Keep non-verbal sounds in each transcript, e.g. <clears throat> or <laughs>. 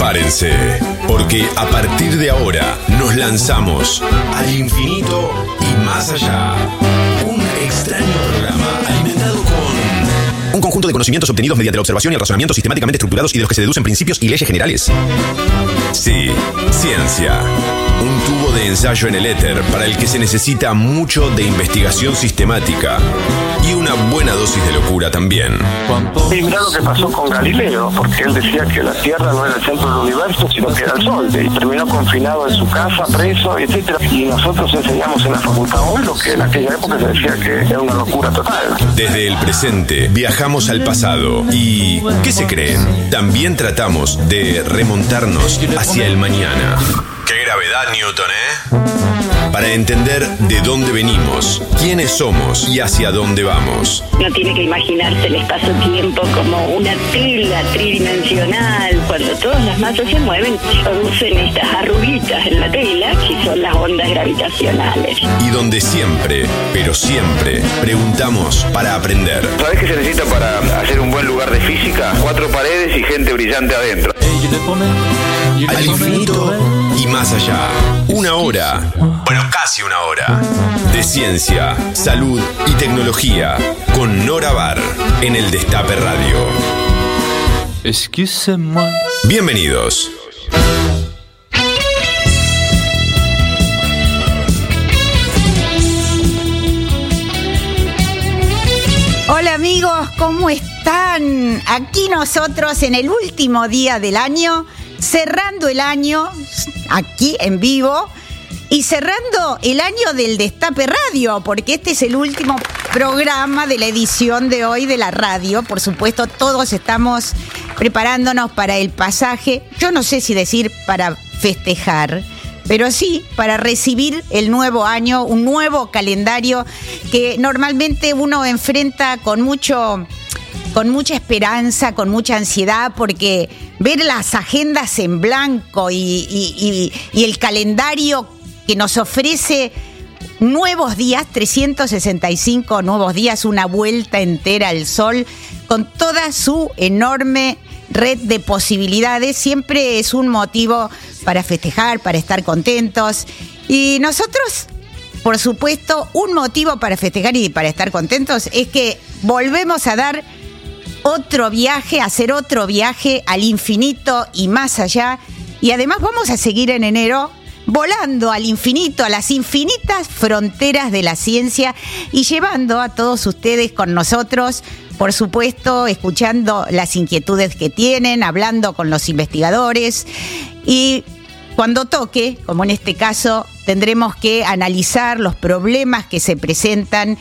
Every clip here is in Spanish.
Prepárense, porque a partir de ahora nos lanzamos al infinito y más allá. Un extraño programa alimentado con un conjunto de conocimientos obtenidos mediante la observación y el razonamiento sistemáticamente estructurados y de los que se deducen principios y leyes generales. Sí, ciencia. Un tubo de ensayo en el éter para el que se necesita mucho de investigación sistemática y una buena dosis de locura también. Y mirá lo que pasó con Galileo, porque él decía que la Tierra no era el centro del universo, sino que era el Sol. Y terminó confinado en su casa, preso, etc. Y nosotros enseñamos en la facultad hoy lo que en aquella época se decía que era una locura total. Desde el presente viajamos al pasado y ¿qué se creen? También tratamos de remontarnos hacia el mañana. Qué gravedad, Newton, ¿eh? Para entender de dónde venimos, quiénes somos y hacia dónde vamos. No tiene que imaginarse el espacio-tiempo como una tela tridimensional. Cuando todas las masas se mueven, producen estas arruguitas en la tela, que son las ondas gravitacionales. Y donde siempre, pero siempre, preguntamos para aprender. ¿Sabes qué se necesita para hacer un buen lugar de física? Cuatro paredes y gente brillante adentro. Al infinito y más allá. Una hora, bueno, casi una hora, de ciencia, salud y tecnología con Nora Bar en el Destape Radio. Excusez-moi. Bienvenidos. Hola amigos, ¿cómo están? Aquí nosotros en el último día del año, cerrando el año, aquí en vivo, y cerrando el año del Destape Radio, porque este es el último programa de la edición de hoy de la radio. Por supuesto, todos estamos preparándonos para el pasaje, yo no sé si decir para festejar, pero sí para recibir el nuevo año, un nuevo calendario que normalmente uno enfrenta con mucho con mucha esperanza, con mucha ansiedad, porque ver las agendas en blanco y, y- el calendario que nos ofrece nuevos días, 365 nuevos días, una vuelta entera al sol, con toda su enorme red de posibilidades, siempre es un motivo para festejar, para estar contentos. Y nosotros, por supuesto, un motivo para festejar y para estar contentos es que volvemos a dar otro viaje, hacer otro viaje al infinito y más allá. Y además vamos a seguir en enero volando al infinito, a las infinitas fronteras de la ciencia y llevando a todos ustedes con nosotros, por supuesto, escuchando las inquietudes que tienen, hablando con los investigadores y cuando toque, como en este caso, tendremos que analizar los problemas que se presentan.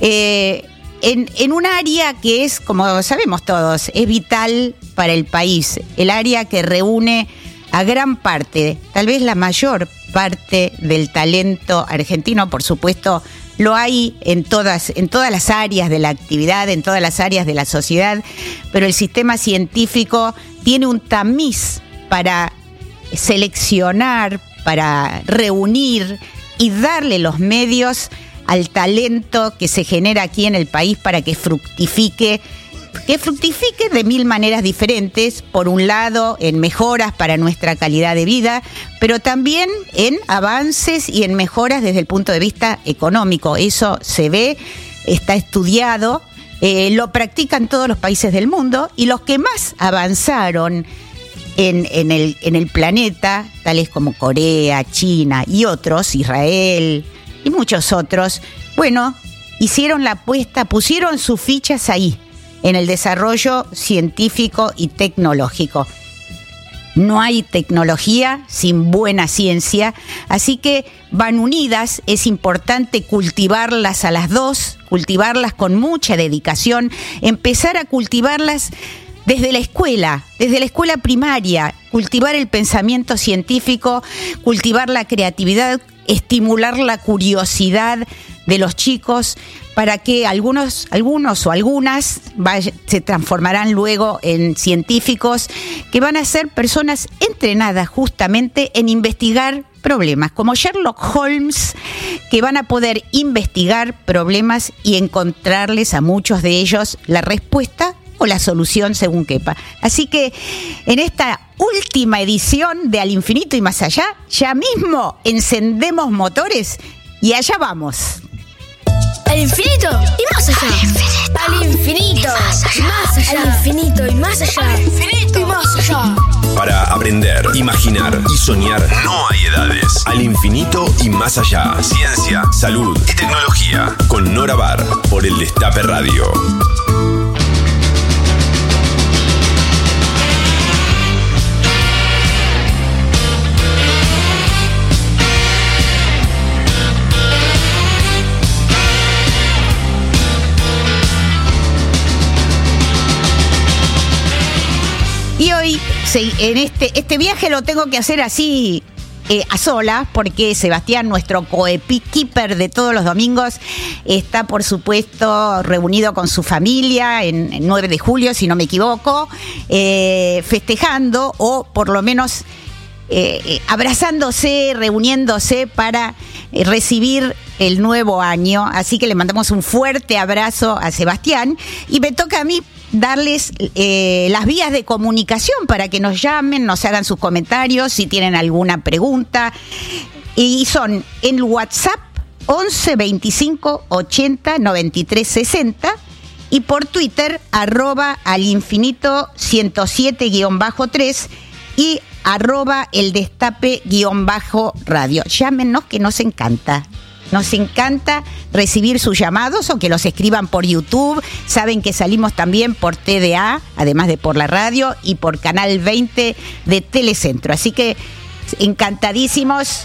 eh, en, en un área que es, como sabemos todos, es vital para el país, el área que reúne a gran parte, tal vez la mayor parte del talento argentino, por supuesto, lo hay en todas, en todas las áreas de la actividad, en todas las áreas de la sociedad, pero el sistema científico tiene un tamiz para seleccionar, para reunir y darle los medios al talento que se genera aquí en el país para que fructifique, que fructifique de mil maneras diferentes, por un lado en mejoras para nuestra calidad de vida, pero también en avances y en mejoras desde el punto de vista económico. Eso se ve, está estudiado, eh, lo practican todos los países del mundo y los que más avanzaron en, el, en el planeta, tales como Corea, China y otros, Israel y muchos otros, bueno, hicieron la apuesta, pusieron sus fichas ahí, en el desarrollo científico y tecnológico. No hay tecnología sin buena ciencia, así que van unidas, es importante cultivarlas a las dos, cultivarlas con mucha dedicación, empezar a cultivarlas desde la escuela, desde la escuela primaria, cultivar el pensamiento científico, cultivar la creatividad, estimular la curiosidad de los chicos para que algunos, algunos o algunas se transformarán luego en científicos que van a ser personas entrenadas justamente en investigar problemas, como Sherlock Holmes, que van a poder investigar problemas y encontrarles a muchos de ellos la respuesta o la solución según quepa. Así que en esta última edición de Al Infinito y Más Allá, ya mismo encendemos motores y allá vamos. Al infinito y más allá. Al infinito, y más allá. Al infinito y más allá. Al infinito y más allá. Para aprender, imaginar y soñar no hay edades. Al infinito y más allá. Ciencia, salud y tecnología. Con Nora Bar por el Destape Radio. Y hoy, en este, este viaje lo tengo que hacer así eh, a solas, porque Sebastián, nuestro coepikeeper de todos los domingos, está por supuesto reunido con su familia en, en 9 de julio, si no me equivoco, eh, festejando o por lo menos eh, abrazándose, reuniéndose para recibir el nuevo año. Así que le mandamos un fuerte abrazo a Sebastián y me toca a mí darles eh, las vías de comunicación para que nos llamen, nos hagan sus comentarios, si tienen alguna pregunta. Y son en WhatsApp 11 25 80 93 60 y por Twitter arroba al infinito 107-3 y arroba el destape guion bajo radio. Llámenos que nos encanta. Nos encanta recibir sus llamados o que los escriban por YouTube. Saben que salimos también por TDA, además de por la radio, y por Canal 20 de Telecentro. Así que encantadísimos,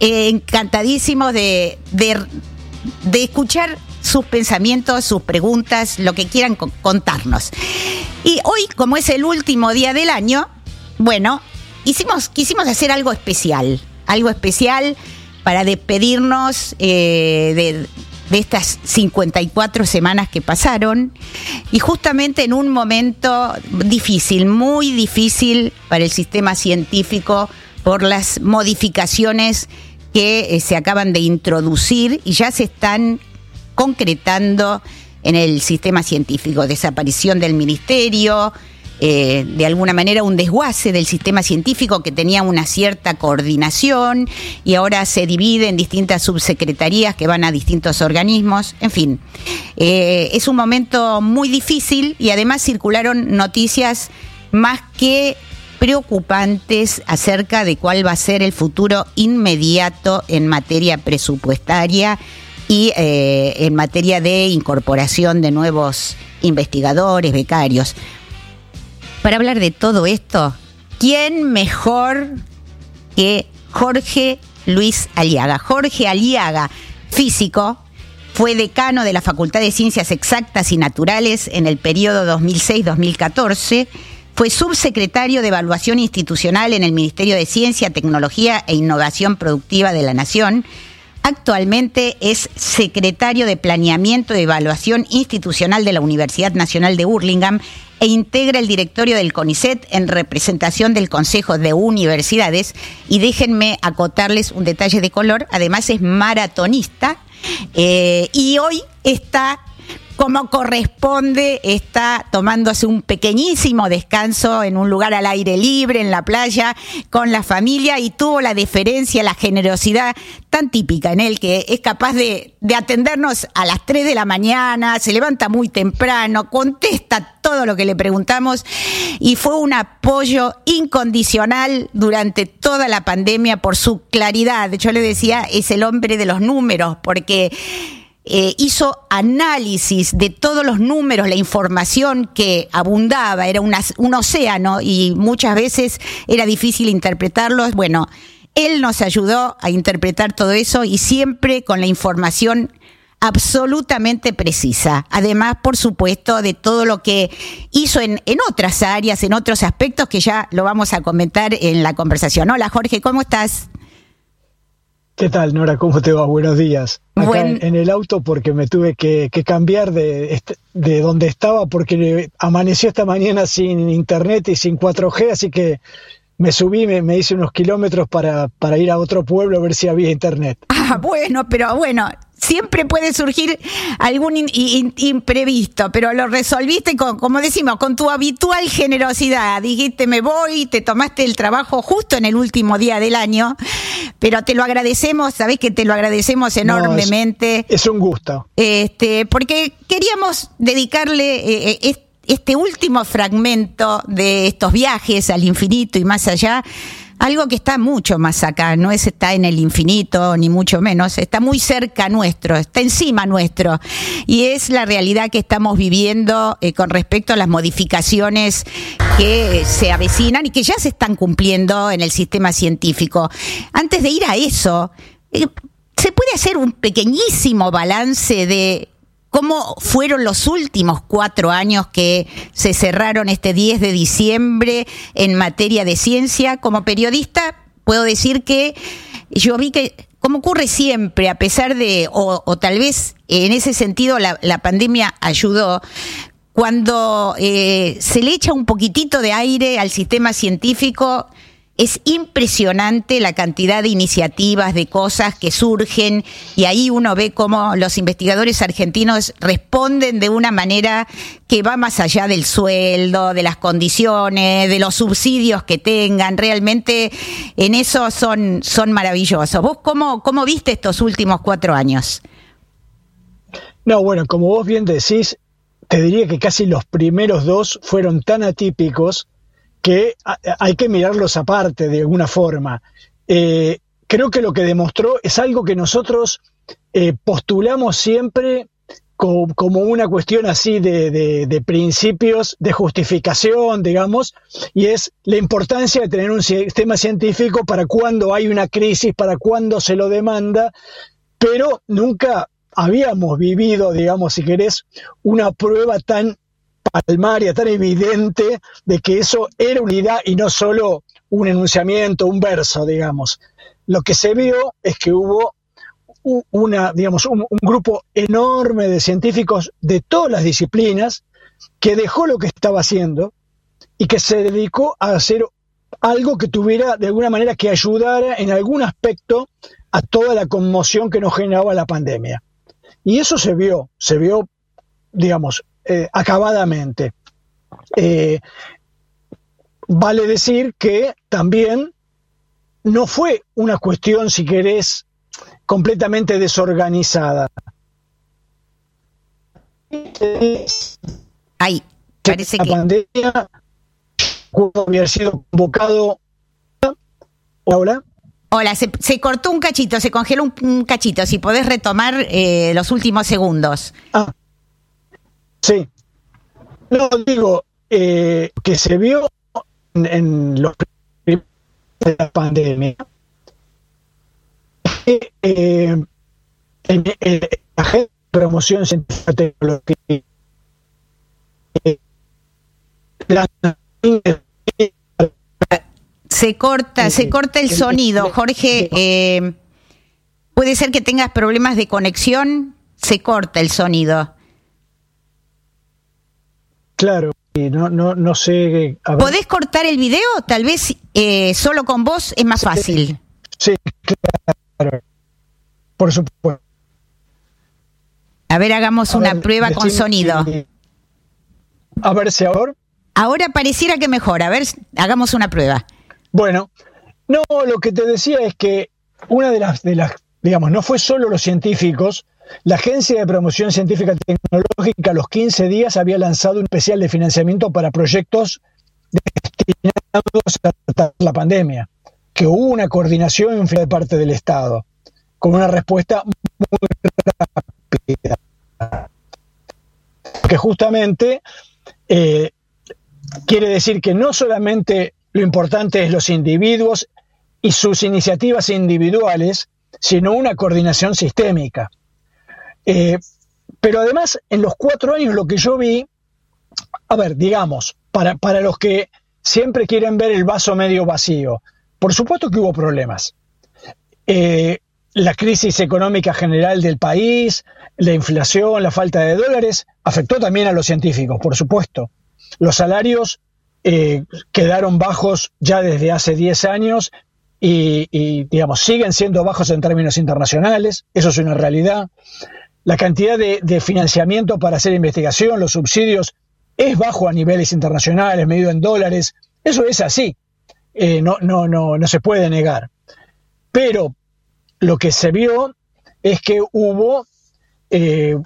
eh, encantadísimos de, de, de escuchar sus pensamientos, sus preguntas, lo que quieran co- contarnos. Y hoy, como es el último día del año, bueno, hicimos, quisimos hacer algo especial, algo especial para despedirnos eh, de, de estas 54 semanas que pasaron y justamente en un momento difícil, muy difícil para el sistema científico por las modificaciones que eh, se acaban de introducir y ya se están concretando en el sistema científico. Desaparición del ministerio, eh, de alguna manera un desguace del sistema científico que tenía una cierta coordinación y ahora se divide en distintas subsecretarías que van a distintos organismos. En fin, eh, es un momento muy difícil y además circularon noticias más que preocupantes acerca de cuál va a ser el futuro inmediato en materia presupuestaria y eh, en materia de incorporación de nuevos investigadores, becarios. Para hablar de todo esto, ¿quién mejor que Jorge Luis Aliaga? Jorge Aliaga, físico, fue decano de la Facultad de Ciencias Exactas y Naturales en el periodo 2006-2014. Fue subsecretario de Evaluación Institucional en el Ministerio de Ciencia, Tecnología e Innovación Productiva de la Nación. Actualmente es secretario de Planeamiento y Evaluación Institucional de la Universidad Nacional de Burlingame e integra el directorio del CONICET en representación del Consejo de Universidades. Y déjenme acotarles un detalle de color, además es maratonista eh, y hoy está como corresponde, está tomándose un pequeñísimo descanso en un lugar al aire libre, en la playa, con la familia, y tuvo la deferencia, la generosidad tan típica en él, que es capaz de, de atendernos a las 3 de la mañana, se levanta muy temprano, contesta todo lo que le preguntamos, y fue un apoyo incondicional durante toda la pandemia por su claridad. Yo le decía, es el hombre de los números, porque eh, hizo análisis de todos los números, la información que abundaba, era una- un océano y muchas veces era difícil interpretarlos. Bueno, él nos ayudó a interpretar todo eso y siempre con la información absolutamente precisa. Además, por supuesto, de todo lo que hizo en, en otras áreas, en otros aspectos que ya lo vamos a comentar en la conversación. Hola Jorge, ¿cómo estás? ¿Qué tal, Nora? ¿Cómo te va? Buenos días. Acá Buen- en, el auto porque me tuve que, que cambiar de, de donde estaba porque amaneció esta mañana sin internet y sin 4G, así que me subí, me, me hice unos kilómetros para, para ir a otro pueblo a ver si había internet. Ah, bueno, pero bueno, siempre puede surgir algún imprevisto, pero lo resolviste con, como decimos, con tu habitual generosidad. Dijiste, me voy, te tomaste el trabajo justo en el último día del año, pero te lo agradecemos, sabés que te lo agradecemos enormemente. es, un gusto. Este, porque queríamos dedicarle eh, eh, este último fragmento de estos viajes al infinito y más allá algo que está mucho más acá, no es está en el infinito, ni mucho menos, está muy cerca nuestro, está encima nuestro, y es la realidad que estamos viviendo eh, con respecto a las modificaciones que se avecinan y que ya se están cumpliendo en el sistema científico. Antes de ir a eso, eh, ¿se puede hacer un pequeñísimo balance de ¿Cómo fueron los últimos cuatro años que se cerraron este 10 de diciembre en materia de ciencia? Como periodista, puedo decir que yo vi que, como ocurre siempre, a pesar de, o, tal vez en ese sentido la, pandemia ayudó, cuando eh, se le echa un poquitito de aire al sistema científico, es impresionante la cantidad de iniciativas, de cosas que surgen y ahí uno ve cómo los investigadores argentinos responden de una manera que va más allá del sueldo, de las condiciones, de los subsidios que tengan. Realmente en eso son, son maravillosos. ¿Vos cómo, cómo viste estos últimos cuatro años? No, bueno, como vos bien decís, te diría que casi los primeros dos fueron tan atípicos que hay que mirarlos aparte de alguna forma. Eh, creo que lo que demostró es algo que nosotros eh, postulamos siempre como, una cuestión así de, principios, de justificación, digamos, y es la importancia de tener un sistema científico para cuando hay una crisis, para cuando se lo demanda, pero nunca habíamos vivido, digamos, si querés, una prueba tan palmaria, tan evidente de que eso era unidad y no solo un enunciamiento, un verso, digamos. Lo que se vio es que hubo una, digamos, un, grupo enorme de científicos de todas las disciplinas que dejó lo que estaba haciendo y que se dedicó a hacer algo que tuviera de alguna manera que ayudara en algún aspecto a toda la conmoción que nos generaba la pandemia. Y eso se vio, se vio, digamos, eh, acabadamente. Eh, vale decir que también no fue una cuestión, si querés, completamente desorganizada. Ahí, parece la que... pandemia había sido convocado... Hola. Hola, se, cortó un cachito, se congeló un, cachito. Si podés retomar eh, los últimos segundos. Ah, Sí. No, digo, eh, que se vio en, los primeros de la pandemia. Eh, en, la de promoción científica tecnología se corta, se corta el sonido, Jorge. Eh, puede ser que tengas problemas de conexión, se corta el sonido. Claro, no, no, no sé. ¿Podés cortar el video? Tal vez eh, solo con vos es más fácil. Sí, claro. Por supuesto. A ver, hagamos una prueba con sonido. A ver si ahora. Ahora pareciera que mejor. A ver, hagamos una prueba. Bueno, no, lo que te decía es que una de las, de las, digamos, no fue solo los científicos la Agencia de Promoción Científica y Tecnológica a los 15 días había lanzado un especial de financiamiento para proyectos destinados a tratar la pandemia, que hubo una coordinación de parte del Estado, con una respuesta muy rápida. Que justamente eh, quiere decir que no solamente lo importante es los individuos y sus iniciativas individuales, sino una coordinación sistémica. Eh, pero además, en los cuatro años lo que yo vi, a ver, digamos, para, para los que siempre quieren ver el vaso medio vacío, por supuesto que hubo problemas. Eh, la crisis económica general del país, la inflación, la falta de dólares, afectó también a los científicos, por supuesto. Los salarios eh, quedaron bajos ya desde hace 10 años y, digamos, siguen siendo bajos en términos internacionales, eso es una realidad. La cantidad de, financiamiento para hacer investigación, los subsidios, es bajo a niveles internacionales, medido en dólares, eso es así, eh, no, no, no, no se puede negar. Pero lo que se vio es que hubo eh,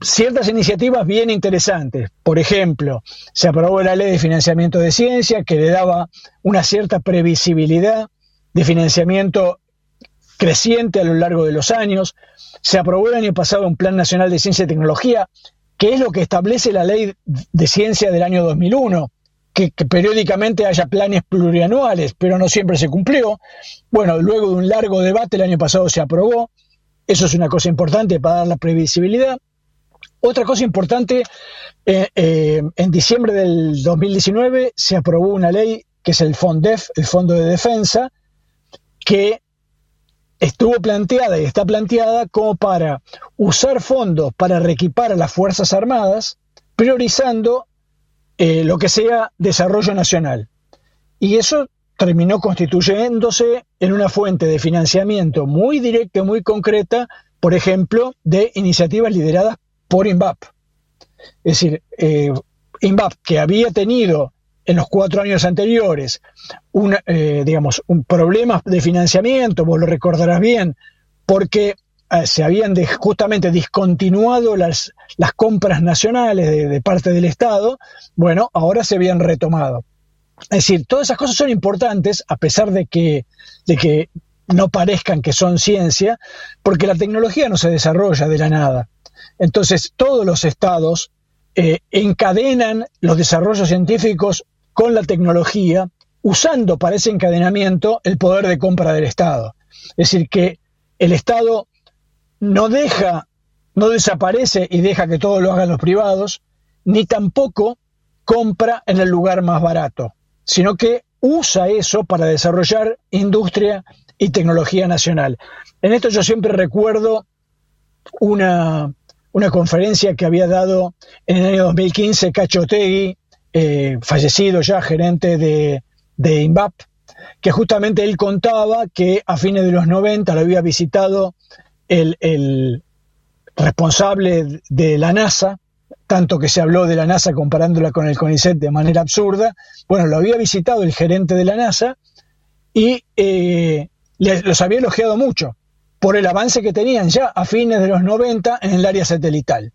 ciertas iniciativas bien interesantes. Por ejemplo, se aprobó la ley de financiamiento de ciencia que le daba una cierta previsibilidad de financiamiento creciente a lo largo de los años. Se aprobó el año pasado un Plan Nacional de Ciencia y Tecnología, que es lo que establece la ley de ciencia del año 2001, que, que, periódicamente haya planes plurianuales, pero no siempre se cumplió. Bueno, luego de un largo debate el año pasado se aprobó. Eso es una cosa importante para dar la previsibilidad. Otra cosa importante, eh, eh, en diciembre del 2019 se aprobó una ley que es el FONDEF, el Fondo de Defensa, que estuvo planteada y está planteada como para usar fondos para reequipar a las Fuerzas Armadas, priorizando eh, lo que sea desarrollo nacional. Y eso terminó constituyéndose en una fuente de financiamiento muy directa, muy concreta, por ejemplo, de iniciativas lideradas por INVAP. Es decir, eh, INVAP, que había tenido en los cuatro años anteriores un, eh, digamos, un problema de financiamiento, vos lo recordarás bien, porque eh, se habían justamente discontinuado las, las compras nacionales de, parte del Estado, bueno, ahora se habían retomado. Es decir, todas esas cosas son importantes, a pesar de que, de que no parezcan que son ciencia, porque la tecnología no se desarrolla de la nada. Entonces, todos los estados eh, encadenan los desarrollos científicos con la tecnología, usando para ese encadenamiento el poder de compra del Estado. Es decir, que el Estado no deja, no desaparece y deja que todo lo hagan los privados, ni tampoco compra en el lugar más barato, sino que usa eso para desarrollar industria y tecnología nacional. En esto yo siempre recuerdo una, una conferencia que había dado en el año 2015 Cacho Tegui, eh, fallecido ya, gerente de, de INVAP, que justamente él contaba que a fines de los 90 lo había visitado el, el responsable de la NASA, tanto que se habló de la NASA comparándola con el CONICET de manera absurda, bueno, lo había visitado el gerente de la NASA y eh, los había elogiado mucho por el avance que tenían ya a fines de los 90 en el área satelital.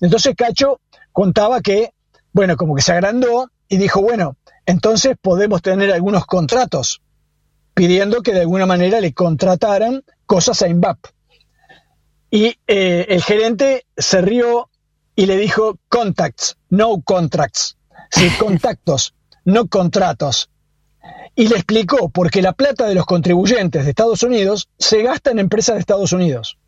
Entonces Cacho contaba que, bueno, como que se agrandó y dijo, bueno, entonces podemos tener algunos contratos, pidiendo que de alguna manera le contrataran cosas a INVAP. Y eh, el gerente se rió y le dijo, contacts, no contracts, sí, <laughs> contactos, no contratos y le explicó por qué la plata de los contribuyentes de Estados Unidos se gasta en empresas de Estados Unidos.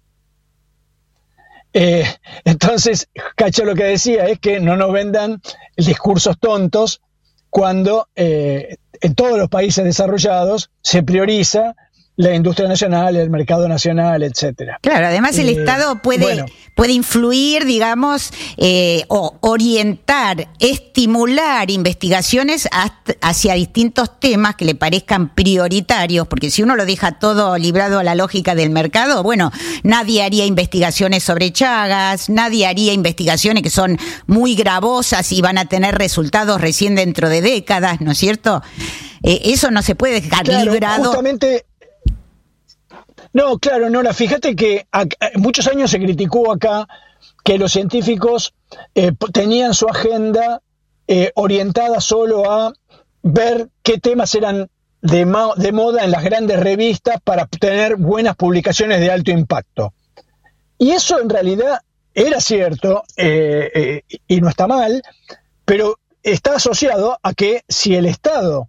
Eh, entonces, Cacho lo que decía es que no nos vendan discursos tontos cuando eh, en todos los países desarrollallados se prioriza la industria nacional, el mercado nacional, etcétera. Claro, además el eh, Estado puede, puede influir, digamos, eh, o orientar, estimular investigaciones hacia distintos temas que le parezcan prioritarios, porque si uno lo deja todo librado a la lógica del mercado, bueno, nadie haría investigaciones sobre Chagas, nadie haría investigaciones que son muy gravosas y van a tener resultados recién dentro de décadas, ¿no es cierto? Eh, eso no se puede dejar librado. Justamente no, claro, Nora, fíjate que muchos años se criticó acá que los científicos eh, tenían su agenda eh, orientada solo a ver qué temas eran de, moda en las grandes revistas para obtener buenas publicaciones de alto impacto. Y eso en realidad era cierto eh, y no está mal, pero está asociado a que si el Estado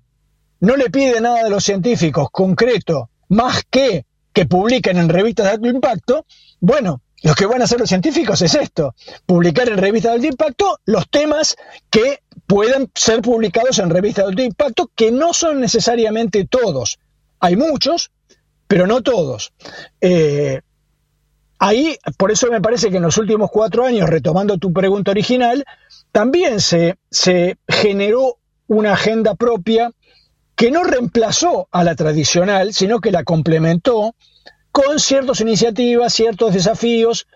no le pide nada a los científicos concreto más que que publiquen en revistas de alto impacto, bueno, lo que van a hacer los científicos es esto, publicar en revistas de alto impacto los temas que puedan ser publicados en revistas de alto impacto, que no son necesariamente todos. Hay muchos, pero no todos. Eh, ahí, por eso me parece que en los últimos cuatro años, retomando tu pregunta original, también se, se generó una agenda propia que no reemplazó a la tradicional, sino que la complementó con ciertas iniciativas, ciertos desafíos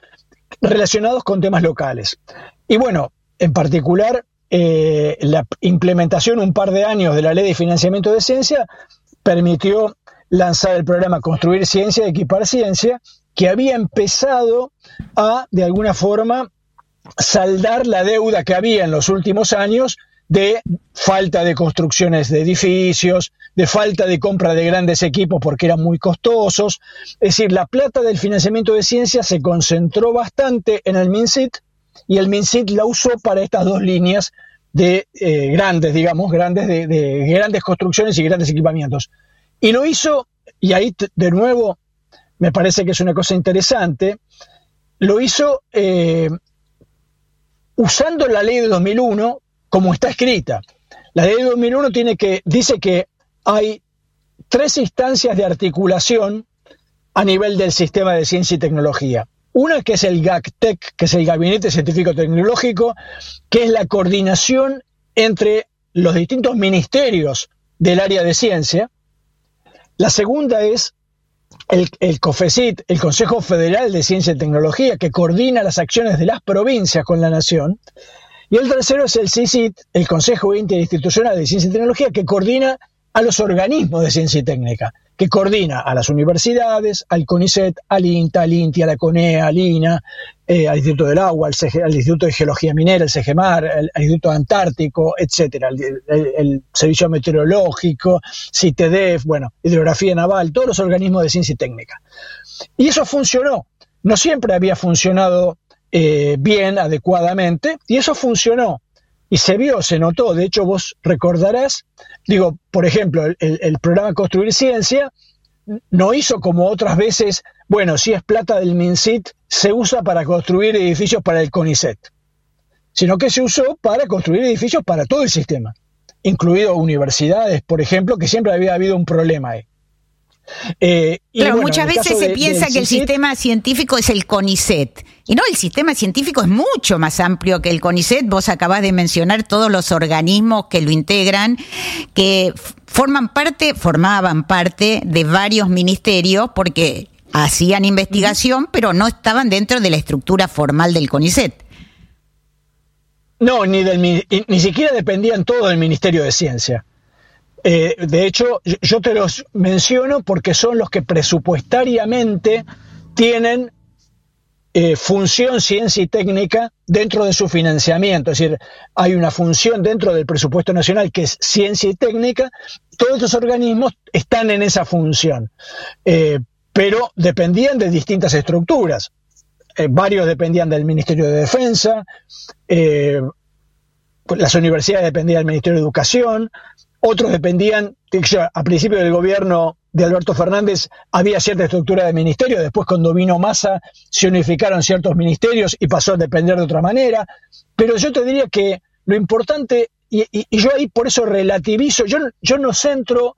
relacionados con temas locales. Y bueno, en particular, eh, la implementación un par de años de la ley de financiamiento de ciencia permitió lanzar el programa Construir Ciencia Equipar Ciencia, que había empezado a, de alguna forma, saldar la deuda que había en los últimos años de falta de construcciones de edificios, de falta de compra de grandes equipos porque eran muy costosos. Es decir, la plata del financiamiento de ciencia se concentró bastante en el MINSIT y el MINSIT la usó para estas dos líneas de eh, grandes, digamos, grandes, de, grandes construcciones y grandes equipamientos. Y lo hizo, y ahí de nuevo me parece que es una cosa interesante, lo hizo eh, usando la ley de 2001 como está escrita. La ley de 2001 tiene que, dice que hay tres instancias de articulación a nivel del sistema de ciencia y tecnología. Una que es el GACTEC, que es el Gabinete Científico Tecnológico, que es la coordinación entre los distintos ministerios del área de ciencia. La segunda es el, el, COFECIT, el Consejo Federal de Ciencia y Tecnología, que coordina las acciones de las provincias con la nación. Y el tercero es el CICIT, el Consejo Interinstitucional de Ciencia y Tecnología, que coordina a los organismos de ciencia y técnica, que coordina a las universidades, al CONICET, al INTA, al INTI, a la CONEA, al INA, eh, al Instituto del Agua, al, Instituto de Geología Minera, el CEGEMAR, al, Instituto Antártico, etcétera, el, Servicio Meteorológico, CITEDEF, bueno, Hidrografía Naval, todos los organismos de ciencia y técnica. Y eso funcionó. No siempre había funcionado eh, bien, adecuadamente, y eso funcionó. Y se vio, se notó, de hecho vos recordarás, digo, por ejemplo, el, programa Construir Ciencia no hizo como otras veces, bueno, si es plata del MINSIT, se usa para construir edificios para el CONICET, sino que se usó para construir edificios para todo el sistema, incluido universidades, por ejemplo, que siempre había habido un problema ahí. Eh, muchas veces se piensa que el sistema científico es el CONICET. Y no, el sistema científico es mucho más amplio que el CONICET. Vos acabás de mencionar todos los organismos que lo integran, que forman parte, formaban parte de varios ministerios, porque hacían investigación, pero no estaban dentro de la estructura formal del CONICET. No, ni, del, ni siquiera dependían todo del Ministerio de Ciencia. Eh, de hecho, yo te los menciono porque son los que presupuestariamente tienen eh, función ciencia y técnica dentro de su financiamiento. Es decir, hay una función dentro del presupuesto nacional que es ciencia y técnica. Todos estos organismos están en esa función, eh, pero dependían de distintas estructuras. varios dependían del Ministerio de Defensa, las universidades dependían del Ministerio de Educación, otros dependían, a principio del gobierno de Alberto Fernández había cierta estructura de ministerio, después cuando vino Massa se unificaron ciertos ministerios y pasó a depender de otra manera, pero yo te diría que lo importante, y, yo ahí por eso relativizo, yo, yo no centro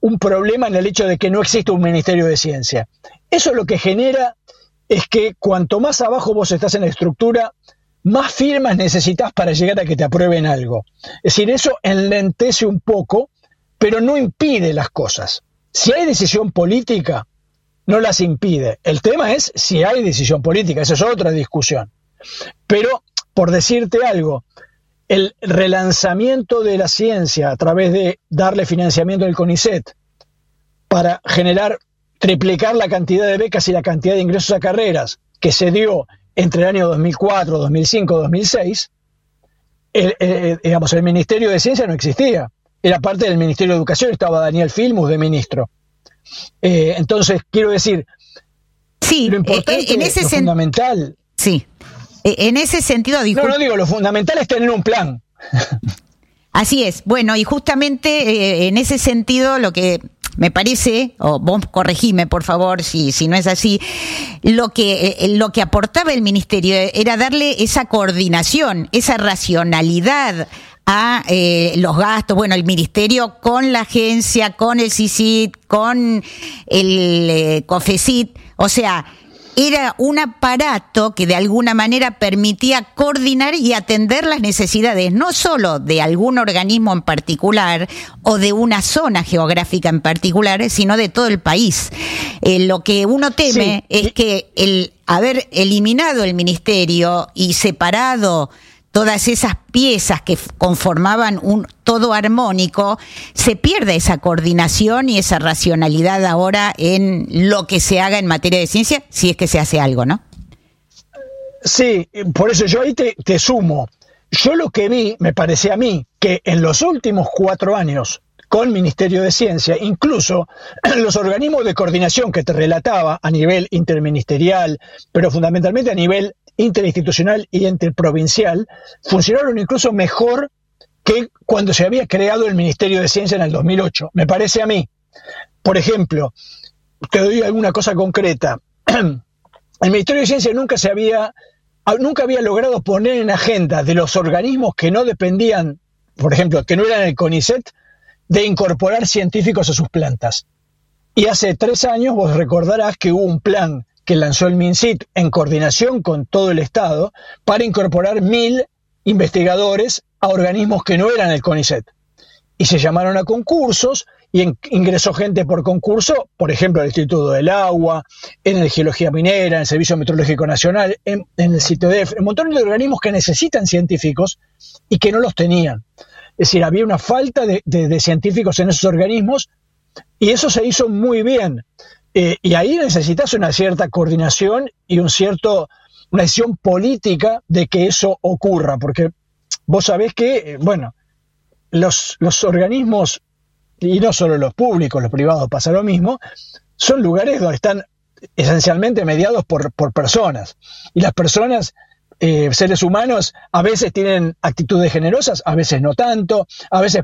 un problema en el hecho de que no existe un ministerio de ciencia. Eso lo que genera es que cuanto más abajo vos estás en la estructura, más firmas necesitas para llegar a que te aprueben algo. Es decir, eso enlentece un poco, pero no impide las cosas. Si hay decisión política, no las impide. El tema es si hay decisión política, esa es otra discusión. Pero, por decirte algo, el relanzamiento de la ciencia a través de darle financiamiento al CONICET para generar, triplicar la cantidad de becas y la cantidad de ingresos a carreras que se dio entre el año 2004, 2005, 2006, el, digamos, el Ministerio de Ciencia no existía. Era parte del Ministerio de Educación, estaba Daniel Filmus de ministro. Eh, entonces, quiero decir, sí, lo importante, eh, en ese lo fundamental. Sí, e, en ese sentido, No, no digo, lo fundamental es tener un plan. <laughs> Así es. Bueno, y justamente eh, en ese sentido lo que me parece, o vos corregime por favor si, si no es así, lo que, eh, lo que aportaba el ministerio era darle esa coordinación, esa racionalidad a eh, los gastos, bueno, el ministerio con la agencia, con el CICIT, con el eh, COFECIT, o sea, era un aparato que de alguna manera permitía coordinar y atender las necesidades no solo de algún organismo en particular o de una zona geográfica en particular, sino de todo el país. Eh, lo que uno teme es que el haber eliminado el ministerio y separado todas esas piezas que conformaban un todo armónico, se pierde esa coordinación y esa racionalidad ahora en lo que se haga en materia de ciencia, si es que se hace algo, ¿no? Sí, por eso yo ahí te, sumo. Yo lo que vi, me parece a mí, que en los últimos cuatro años, con Ministerio de Ciencia, incluso <clears throat> los organismos de coordinación que te relataba a nivel interministerial, pero fundamentalmente a nivel interinstitucional y interprovincial funcionaron incluso mejor que cuando se había creado el Ministerio de Ciencia en el 2008. Me parece a mí. Por ejemplo, te doy alguna cosa concreta. <clears throat> El Ministerio de Ciencia nunca se había nunca había logrado poner en agenda de los organismos que no dependían, por ejemplo, que no eran el CONICET, de incorporar científicos a sus plantas. Y hace tres años vos recordarás que hubo un plan que lanzó el MINCIT en coordinación con todo el Estado para incorporar mil investigadores a organismos que no eran el CONICET. Y se llamaron a concursos y ingresó gente por concurso, por ejemplo, al Instituto del Agua, en el Geología Minera, en el Servicio Meteorológico Nacional, en, el CITEDEF, un montón de organismos que necesitan científicos y que no los tenían. Es decir, había una falta de científicos en esos organismos y eso se hizo muy bien. Eh, y ahí necesitas una cierta coordinación y un cierto, una decisión política de que eso ocurra, porque vos sabés que, eh, bueno, los, los organismos, y no solo los públicos, los privados pasa lo mismo, son lugares donde están esencialmente mediados por, por personas. Y las personas, eh, seres humanos, a veces tienen actitudes generosas, a veces no tanto, a veces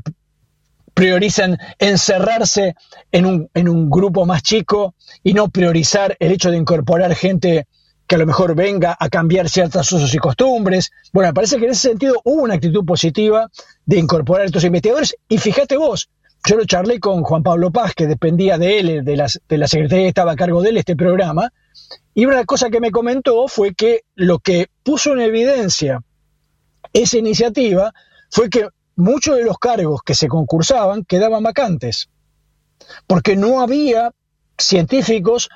priorizan encerrarse en un, en un grupo más chico y no priorizar el hecho de incorporar gente que a lo mejor venga a cambiar ciertas usos y costumbres. Bueno, me parece que en ese sentido hubo una actitud positiva de incorporar a estos investigadores y fíjate vos, yo lo charlé con Juan Pablo Paz, que dependía de él, de, las, de la secretaría que estaba a cargo de él este programa, y una cosa que me comentó fue que lo que puso en evidencia esa iniciativa fue que muchos de los cargos que se concursaban quedaban vacantes, porque no había científicos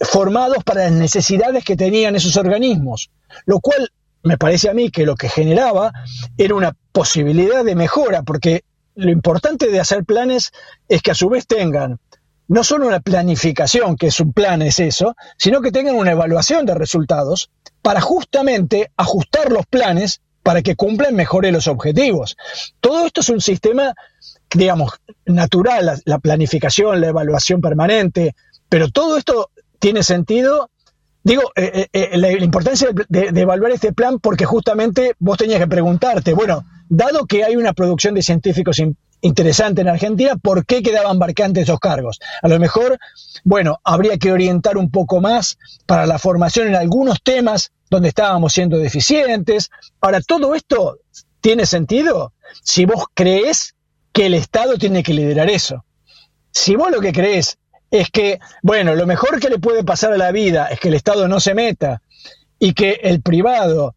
formados para las necesidades que tenían esos organismos, lo cual me parece a mí que lo que generaba era una posibilidad de mejora, porque lo importante de hacer planes es que a su vez tengan no solo una planificación, que es un plan, es eso, sino que tengan una evaluación de resultados para justamente ajustar los planes para que cumplan mejor los objetivos. Todo esto es un sistema, digamos, natural, la, planificación, la evaluación permanente, pero todo esto tiene sentido Digo, eh, eh, eh, la, importancia de, evaluar este plan porque justamente vos tenías que preguntarte, bueno, dado que hay una producción de científicos interesante en Argentina, ¿por qué quedaban vacantes esos cargos? A lo mejor, bueno, habría que orientar un poco más para la formación en algunos temas donde estábamos siendo deficientes. Ahora, todo esto tiene sentido si vos crees que el Estado tiene que liderar eso. Si vos lo que crees es que, bueno, lo mejor que le puede pasar a la vida es que el Estado no se meta y que el privado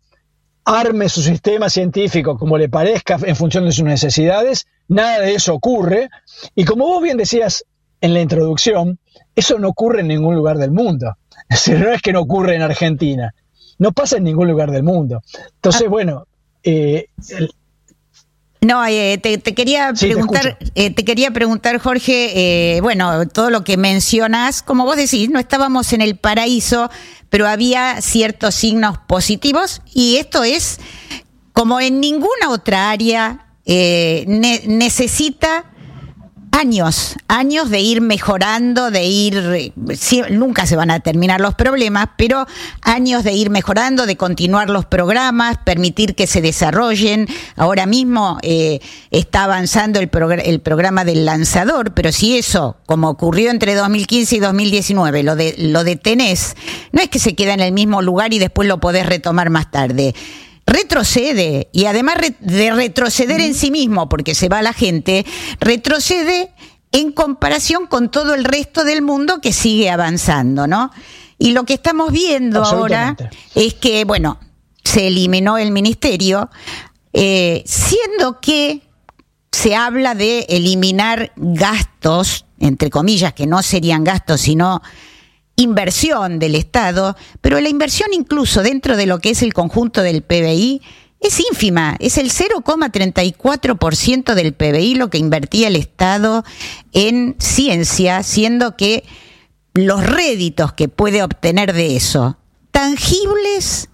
arme su sistema científico como le parezca en función de sus necesidades, nada de eso ocurre. Y como vos bien decías en la introducción, eso no ocurre en ningún lugar del mundo. <laughs> Es decir, no es que no ocurre en Argentina. No pasa en ningún lugar del mundo. Entonces, ah. bueno, eh, no, eh, te, quería preguntar, te, eh, te, quería preguntar, Jorge, bueno, todo lo que mencionas, como vos decís, no estábamos en el paraíso, pero había ciertos signos positivos y esto es, como en ninguna otra área, necesita años, años de ir mejorando, de ir, nunca se van a terminar los problemas, pero años de ir mejorando, de continuar los programas, permitir que se desarrollen. Ahora mismo eh, está avanzando el, el programa del lanzador, pero si eso, como ocurrió entre 2015 y 2019, lo, de, lo detenés, no es que se queda en el mismo lugar y después lo podés retomar más tarde retrocede y además de retroceder en sí mismo porque se va la gente, retrocede en comparación con todo el resto del mundo que sigue avanzando, ¿no? Y lo que estamos viendo ahora es que, bueno, se eliminó el ministerio, eh, siendo que se habla de eliminar gastos, entre comillas, que no serían gastos, sino inversión del Estado, pero la inversión incluso dentro de lo que es el conjunto del PBI es ínfima, es el 0,34% del PBI lo que invertía el Estado en ciencia, siendo que los réditos que puede obtener de eso, tangibles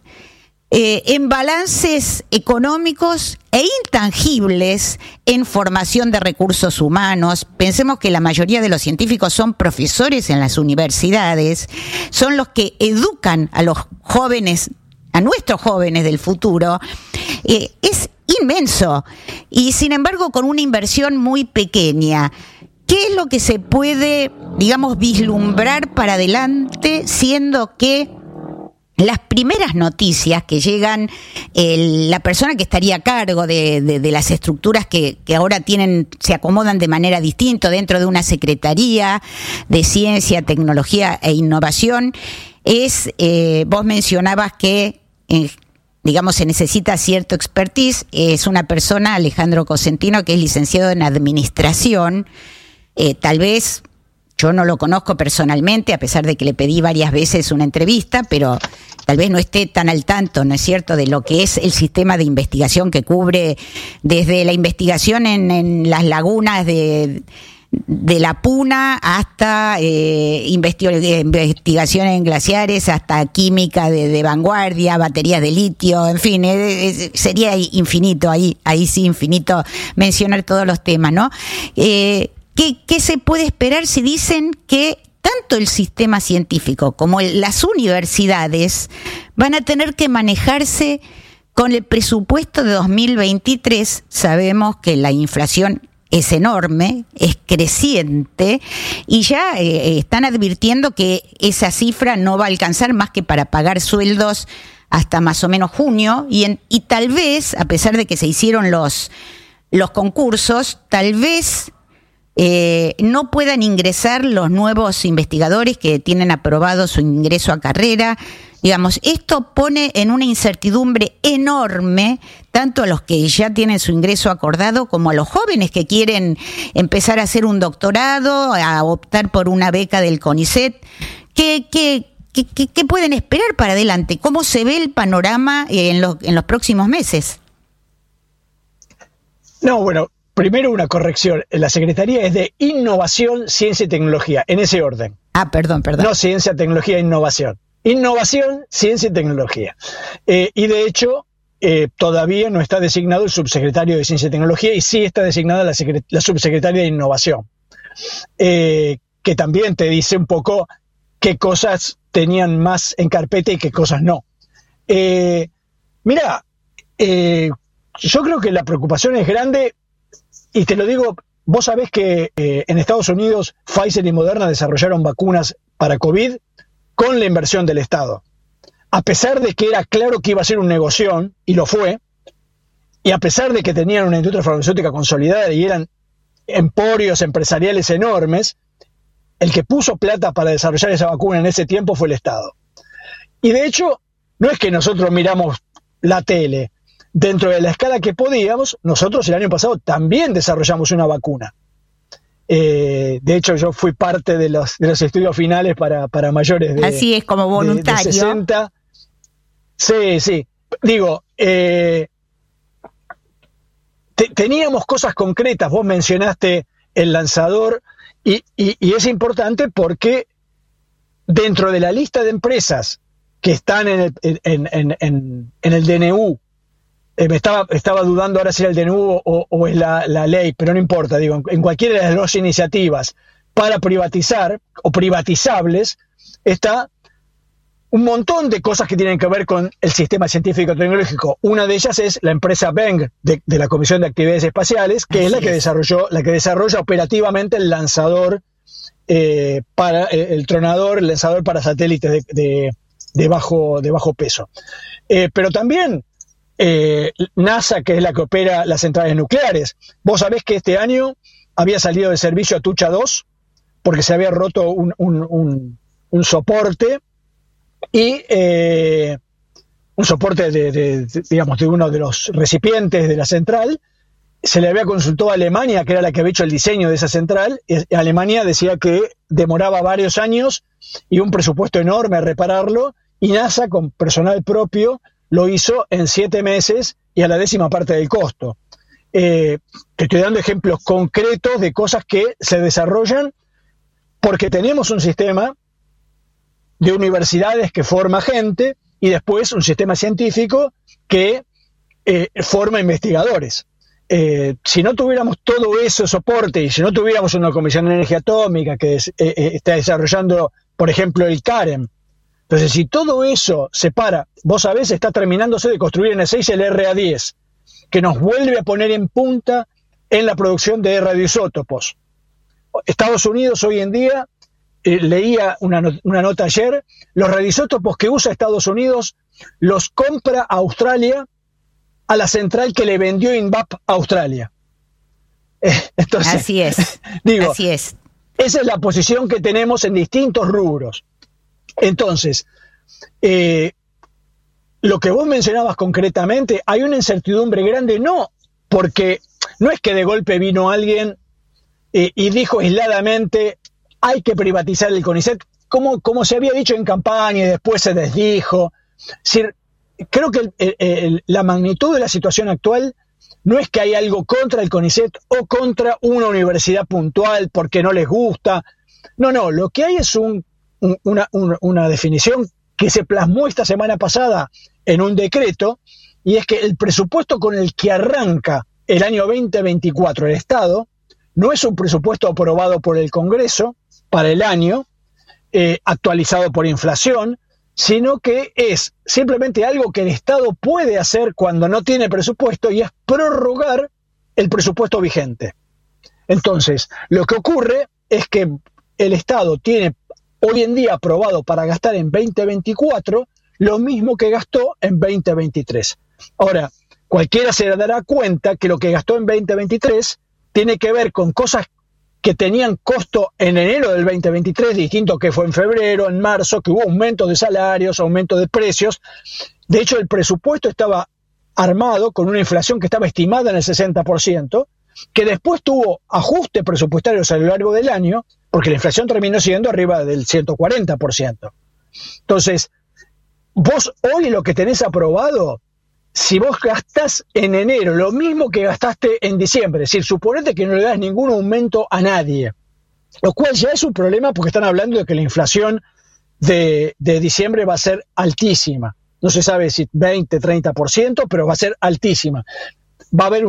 eh, en balances económicos e intangibles en formación de recursos humanos. Pensemos que la mayoría de los científicos son profesores en las universidades, son los que educan a los jóvenes, a nuestros jóvenes del futuro. Eh, es inmenso y sin embargo con una inversión muy pequeña. ¿Qué es lo que se puede, digamos, vislumbrar para adelante, siendo que las primeras noticias que llegan, la persona que estaría a cargo de, las estructuras que, ahora tienen, se acomodan de manera distinta dentro de una Secretaría de Ciencia, Tecnología e Innovación, es, eh, vos mencionabas que, digamos, se necesita cierto expertise, es una persona, Alejandro Cosentino, que es licenciado en Administración, eh, tal vez yo no lo conozco personalmente, a pesar de que le pedí varias veces una entrevista, pero tal vez no esté tan al tanto, ¿no es cierto?, de lo que es el sistema de investigación que cubre desde la investigación en, las lagunas de, la Puna hasta eh, investigación en glaciares, hasta química de, vanguardia, baterías de litio, en fin, sería infinito, ahí, ahí sí infinito mencionar todos los temas, ¿no? Eh, ¿Qué, se puede esperar si dicen que tanto el sistema científico como las universidades van a tener que manejarse con el presupuesto de 2023? Sabemos que la inflación es enorme, es creciente y ya eh, están advirtiendo que esa cifra no va a alcanzar más que para pagar sueldos hasta más o menos junio y, y tal vez, a pesar de que se hicieron los, los concursos, tal vez eh, no puedan ingresar los nuevos investigadores que tienen aprobado su ingreso a carrera. Digamos, esto pone en una incertidumbre enorme tanto a los que ya tienen su ingreso acordado como a los jóvenes que quieren empezar a hacer un doctorado, a optar por una beca del CONICET. ¿Qué, qué, qué, pueden esperar para adelante? ¿Cómo se ve el panorama en los, en los próximos meses? No, bueno, Primero una corrección. La Secretaría es de Innovación, Ciencia y Tecnología, en ese orden. Ah, perdón, perdón. No Ciencia, Tecnología e Innovación. Innovación, Ciencia y Tecnología. Eh, y de hecho, eh, todavía no está designado el subsecretario de Ciencia y Tecnología y sí está designada la, subsecretaria de Innovación, eh, que también te dice un poco qué cosas tenían más en carpeta y qué cosas no. mira, yo creo que la preocupación es grande y te lo digo, vos sabés que eh, en Estados Unidos Pfizer y Moderna desarrollaron vacunas para COVID con la inversión del Estado. A pesar de que era claro que iba a ser un negocio, y lo fue, y a pesar de que tenían una industria farmacéutica consolidada y eran emporios empresariales enormes, el que puso plata para desarrollar esa vacuna en ese tiempo fue el Estado. Y de hecho, no es que nosotros miramos la tele, dentro de la escala que podíamos, nosotros el año pasado también desarrollamos una vacuna. Eh, de hecho, yo fui parte de los, de los estudios finales para, mayores de, Así es, como voluntario. 60. Sí, sí. Digo, eh, teníamos cosas concretas. Vos mencionaste el lanzador y, es importante porque dentro de la lista de empresas que están en el, en el DNU eh, me estaba, estaba dudando ahora si era el DNU o, o es la, ley, pero no importa, digo, en, cualquiera de las dos iniciativas para privatizar o privatizables está un montón de cosas que tienen que ver con el sistema científico-tecnológico. Una de ellas es la empresa Beng de, la Comisión de Actividades Espaciales, que es la que desarrolló, la que desarrolla operativamente el lanzador eh, para eh, el tronador, el lanzador para satélites de, de, bajo, de bajo peso. pero también eh, NASA, que es la que opera las centrales nucleares. Vos sabés que este año había salido de servicio a Tucha 2 porque se había roto un, soporte y eh, un soporte de, digamos, de uno de los recipientes de la central. Se le había consultado a Alemania, que era la que había hecho el diseño de esa central. Y Alemania decía que demoraba varios años y un presupuesto enorme a repararlo. Y NASA, con personal propio, lo hizo en siete meses y a la décima parte del costo. Eh, te estoy dando ejemplos concretos de cosas que se desarrollan porque tenemos un sistema de universidades que forma gente y después un sistema científico que eh, forma investigadores. Eh, si no tuviéramos todo ese soporte y si no tuviéramos una Comisión de Energía Atómica que está desarrollando, por ejemplo, el CAREM, entonces si todo eso se para, vos sabés, está terminándose de construir en el 6 el RA10, que nos vuelve a poner en punta en la producción de radioisótopos. Estados Unidos hoy en día, eh, leía una, nota ayer, los radioisótopos que usa Estados Unidos los compra Australia a la central que le vendió INVAP a Australia. <laughs> entonces, así es. <laughs> digo, así es. Esa es la posición que tenemos en distintos rubros. Entonces, eh, lo que vos mencionabas concretamente, hay una incertidumbre grande, no porque no es que de golpe vino alguien eh, y dijo aisladamente hay que privatizar el CONICET, como, como se había dicho en campaña y después se desdijo. creo que la magnitud de la situación actual no es que hay algo contra el CONICET o contra una universidad puntual porque no les gusta. No, no, lo que hay es un, una, una definición que se plasmó esta semana pasada en un decreto, y es que el presupuesto con el que arranca el año 2024 el Estado no es un presupuesto aprobado por el Congreso para el año, eh, actualizado por inflación, sino que es simplemente algo que el Estado puede hacer cuando no tiene presupuesto y es prorrogar el presupuesto vigente. Entonces, lo que ocurre es que el Estado tiene hoy en día aprobado para gastar en 2024 lo mismo que gastó en 2023. Ahora, cualquiera se dará cuenta que lo que gastó en 2023 tiene que ver con cosas que tenían costo en enero del 2023, distinto que fue en febrero, en marzo, que hubo aumento de salarios, aumento de precios. De hecho, el presupuesto estaba armado con una inflación que estaba estimada en el 60%, que después tuvo ajustes presupuestarios a lo largo del año, porque la inflación terminó siendo arriba del 140%. Entonces, vos hoy lo que tenés aprobado, si vos gastás en enero lo mismo que gastaste en diciembre, es decir, suponete que no le das ningún aumento a nadie, lo cual ya es un problema porque están hablando de que la inflación de, diciembre va a ser altísima. No se sabe si 20, 30%, pero va a ser altísima. Va a haber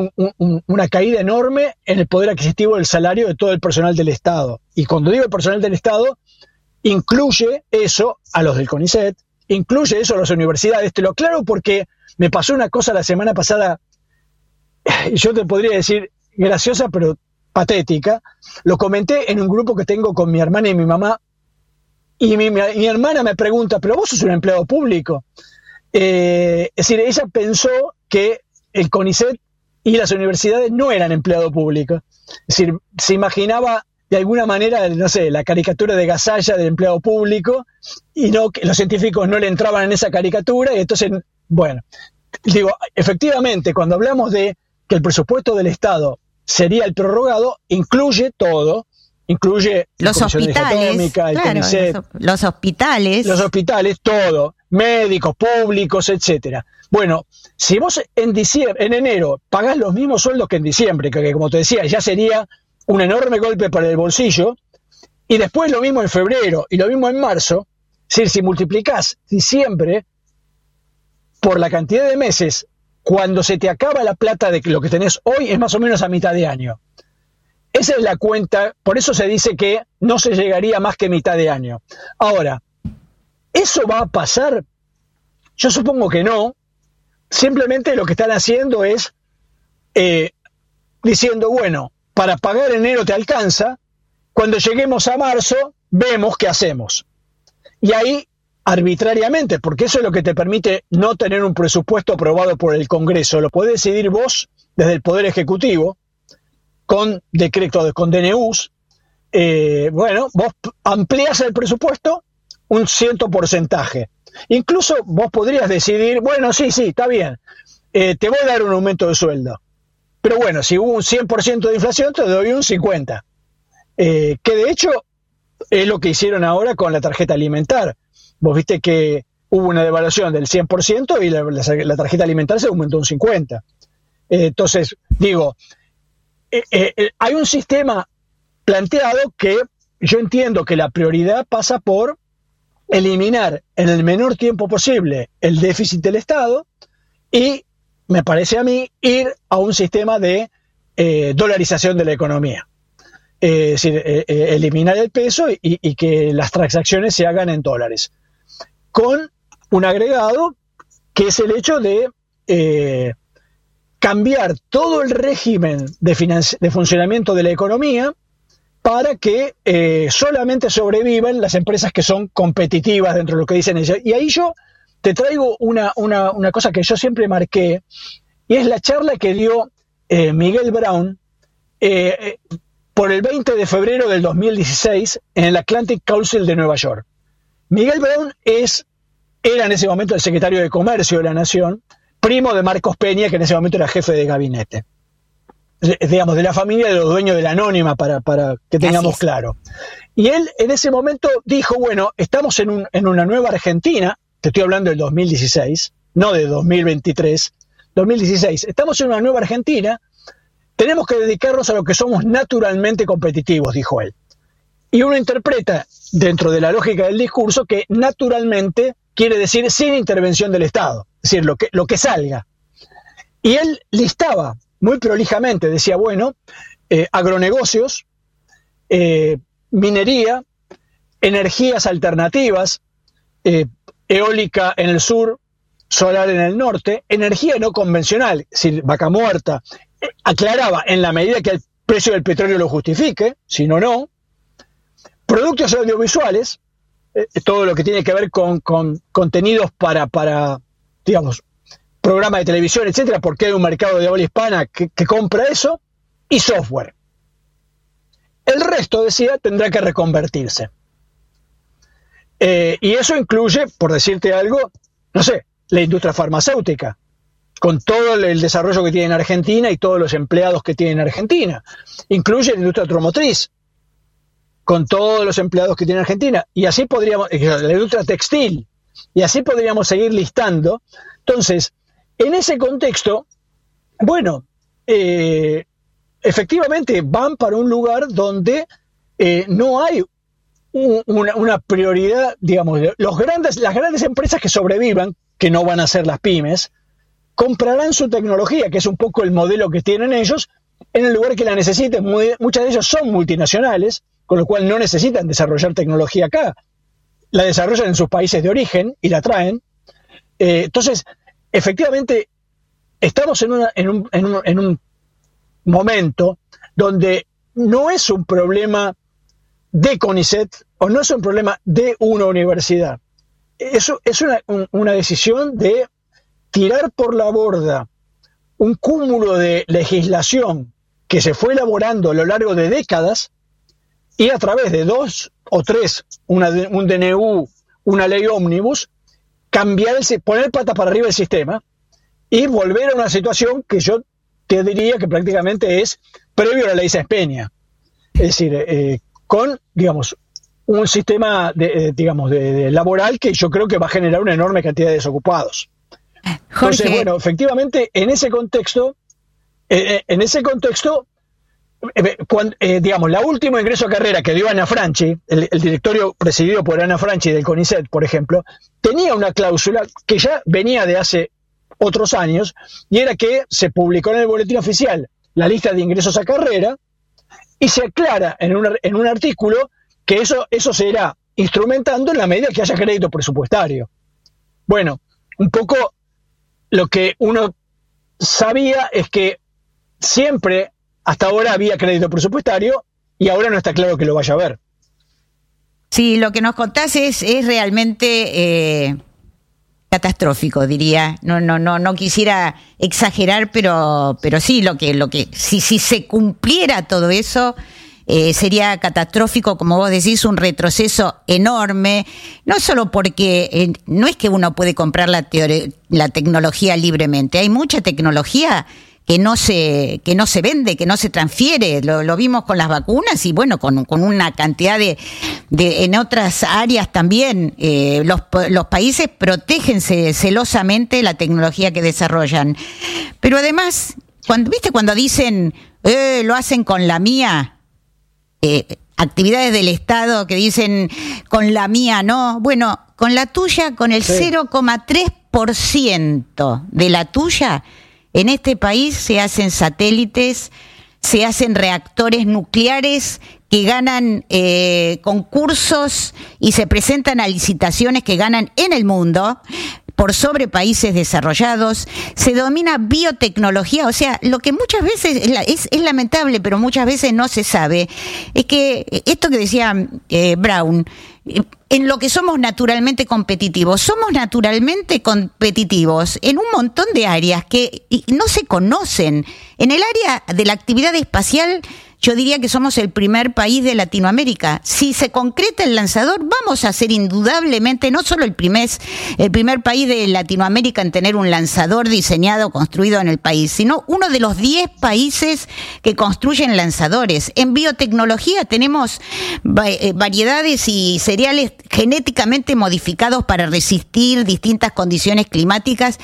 una caída enorme en el poder adquisitivo del salario de todo el personal del Estado. Y cuando digo el personal del Estado, incluye eso a los del CONICET, incluye eso a las universidades. Te lo aclaro porque me pasó una cosa la semana pasada, yo te podría decir graciosa, pero patética. Lo comenté en un grupo que tengo con mi hermana y mi mamá, y mi, hermana me pregunta, pero vos sos un empleado público. Eh, es decir, ella pensó que el CONICET y las universidades no eran empleado público. Es decir, se imaginaba de alguna manera, no sé, la caricatura de Gasalla del empleado público y no que los científicos no le entraban en esa caricatura y entonces, bueno, digo, efectivamente, cuando hablamos de que el presupuesto del Estado sería el prorrogado, incluye todo, incluye los hospitales, los, hospitales, los hospitales, todo, médicos públicos, etcétera. Bueno, si vos en diciembre, en enero pagás los mismos sueldos que en diciembre, que como te decía, ya sería un enorme golpe para el bolsillo, y después lo mismo en febrero y lo mismo en marzo, es decir, si multiplicás diciembre por la cantidad de meses, cuando se te acaba la plata de lo que tenés hoy, es más o menos a mitad de año. Esa es la cuenta, por eso se dice que no se llegaría más que mitad de año. Ahora, ¿eso va a pasar? Yo supongo que no. Simplemente lo que están haciendo es eh, diciendo, bueno, para pagar enero te alcanza, cuando lleguemos a marzo vemos qué hacemos. Y ahí arbitrariamente, porque eso es lo que te permite no tener un presupuesto aprobado por el Congreso, lo puedes decidir vos desde el Poder Ejecutivo, con decreto, con DNUs, eh, bueno, vos amplias el presupuesto un cierto porcentaje. Incluso vos podrías decidir, bueno, sí, sí, está bien, eh, te voy a dar un aumento de sueldo. Pero bueno, si hubo un 100% de inflación, te doy un 50%. Eh, que de hecho es lo que hicieron ahora con la tarjeta alimentar. Vos viste que hubo una devaluación del 100% y la, tarjeta alimentar se aumentó un 50%. Eh, entonces, digo, hay un sistema planteado que yo entiendo que la prioridad pasa por eliminar en el menor tiempo posible el déficit del Estado y, me parece a mí, ir a un sistema de eh, dolarización de la economía. es decir, eh, eh, eliminar el peso y, que las transacciones se hagan en dólares. Con un agregado que es el hecho de cambiar todo el régimen de funcionamiento de la economía para que eh, solamente sobrevivan las empresas que son competitivas dentro de lo que dicen ellas. Y ahí yo te traigo una, una, cosa que yo siempre marqué, y es la charla que dio eh, Miguel Brown eh, por el 20 de febrero del 2016 en el Atlantic Council de Nueva York. Miguel Brown es, era en ese momento el secretario de Comercio de la Nación, primo de Marcos Peña, que en ese momento era jefe de gabinete digamos, de la familia de los dueños de la anónima, para, para que tengamos claro. Y él en ese momento dijo, bueno, estamos en, un, en una nueva Argentina, te estoy hablando del 2016, no de 2023, 2016, estamos en una nueva Argentina, tenemos que dedicarnos a lo que somos naturalmente competitivos, dijo él. Y uno interpreta, dentro de la lógica del discurso, que naturalmente quiere decir sin intervención del Estado, es decir, lo que, lo que salga. Y él listaba muy prolijamente, decía, bueno, eh, agronegocios, eh, minería, energías alternativas, eh, eólica en el sur, solar en el norte, energía no convencional, es vaca muerta, aclaraba en la medida que el precio del petróleo lo justifique, si no, no, productos audiovisuales, todo lo que tiene que ver con, con contenidos para, para, digamos, programa de televisión, etcétera, porque hay un mercado de habla hispana que, compra eso, y software. El resto, decía, tendrá que reconvertirse. Eh, y eso incluye, por decirte algo, no sé, la industria farmacéutica, con todo el desarrollo que tiene en Argentina y todos los empleados que tiene en Argentina. Incluye la industria automotriz, con todos los empleados que tiene en Argentina. Y así podríamos, eh, la industria textil, y así podríamos seguir listando. Entonces, en ese contexto, bueno, eh, efectivamente van para un lugar donde eh, no hay una, prioridad, digamos, los grandes, las grandes empresas que sobrevivan, que no van a ser las pymes, comprarán su tecnología, que es un poco el modelo que tienen ellos, en el lugar que la necesiten. muchas de ellos son multinacionales, con lo cual no necesitan desarrollar tecnología acá. La desarrollan en sus países de origen y la traen. Eh, entonces, efectivamente estamos en, un, momento donde no es un problema de CONICET o no es un problema de una universidad. Eso es una, una decisión de tirar por la borda un cúmulo de legislación que se fue elaborando a lo largo de décadas y a través de dos o tres, una, un DNU, una ley ómnibus, cambiar el, poner patas para arriba el sistema y volver a una situación que yo te diría que prácticamente es previo a la ley Peña. Es decir, eh, con, digamos, un sistema de, eh, digamos, de, laboral que yo creo que va a generar una enorme cantidad de desocupados. Entonces, bueno, efectivamente, en ese contexto, eh, en ese contexto, digamos, la última ingreso a carrera que dio Ana Franchi, el, directorio presidido por Ana Franchi del CONICET, por ejemplo, tenía una cláusula que ya venía de hace otros años, y era que se publicó en el boletín oficial la lista de ingresos a carrera, y se aclara en un, en un artículo que eso, eso se irá instrumentando en la medida que haya crédito presupuestario. Bueno, un poco lo que uno sabía es que siempre hasta ahora había crédito presupuestario y ahora no está claro que lo vaya a haber. Sí, lo que nos contás es, es realmente eh, catastrófico, diría. No, no, no, no quisiera exagerar, pero, pero sí, lo que, lo que, si, si se cumpliera todo eso, eh, sería catastrófico, como vos decís, un retroceso enorme, no solo porque eh, no es que uno puede comprar la, la tecnología libremente, hay mucha tecnología que no se, que no se vende, que no se transfiere. Lo, vimos con las vacunas y bueno, con, una cantidad de, de, en otras áreas también. Eh, los, los países protegen celosamente la tecnología que desarrollan. Pero además, cuando, ¿viste cuando dicen, eh, lo hacen con la mía? Eh, actividades del Estado que dicen con la mía no. Bueno, con la tuya, con el 0,3% de la tuya, en este país se hacen satélites, se hacen reactores nucleares que ganan eh, concursos y se presentan a licitaciones que ganan en el mundo por sobre países desarrollados, se domina biotecnología, o sea, lo que muchas veces es, lamentable, pero muchas veces no se sabe, es que esto que decía eh, Brown, en lo que somos naturalmente competitivos. Somos naturalmente competitivos en un montón de áreas que no se conocen. En el área de la actividad espacial yo diría que somos el primer país de Latinoamérica. Si se concreta el lanzador, vamos a ser indudablemente no solo el primer, el primer país de Latinoamérica en tener un lanzador diseñado, construido en el país, sino uno de los 10 países que construyen lanzadores. En biotecnología tenemos eh, variedades y cereales genéticamente modificados para resistir distintas condiciones climáticas.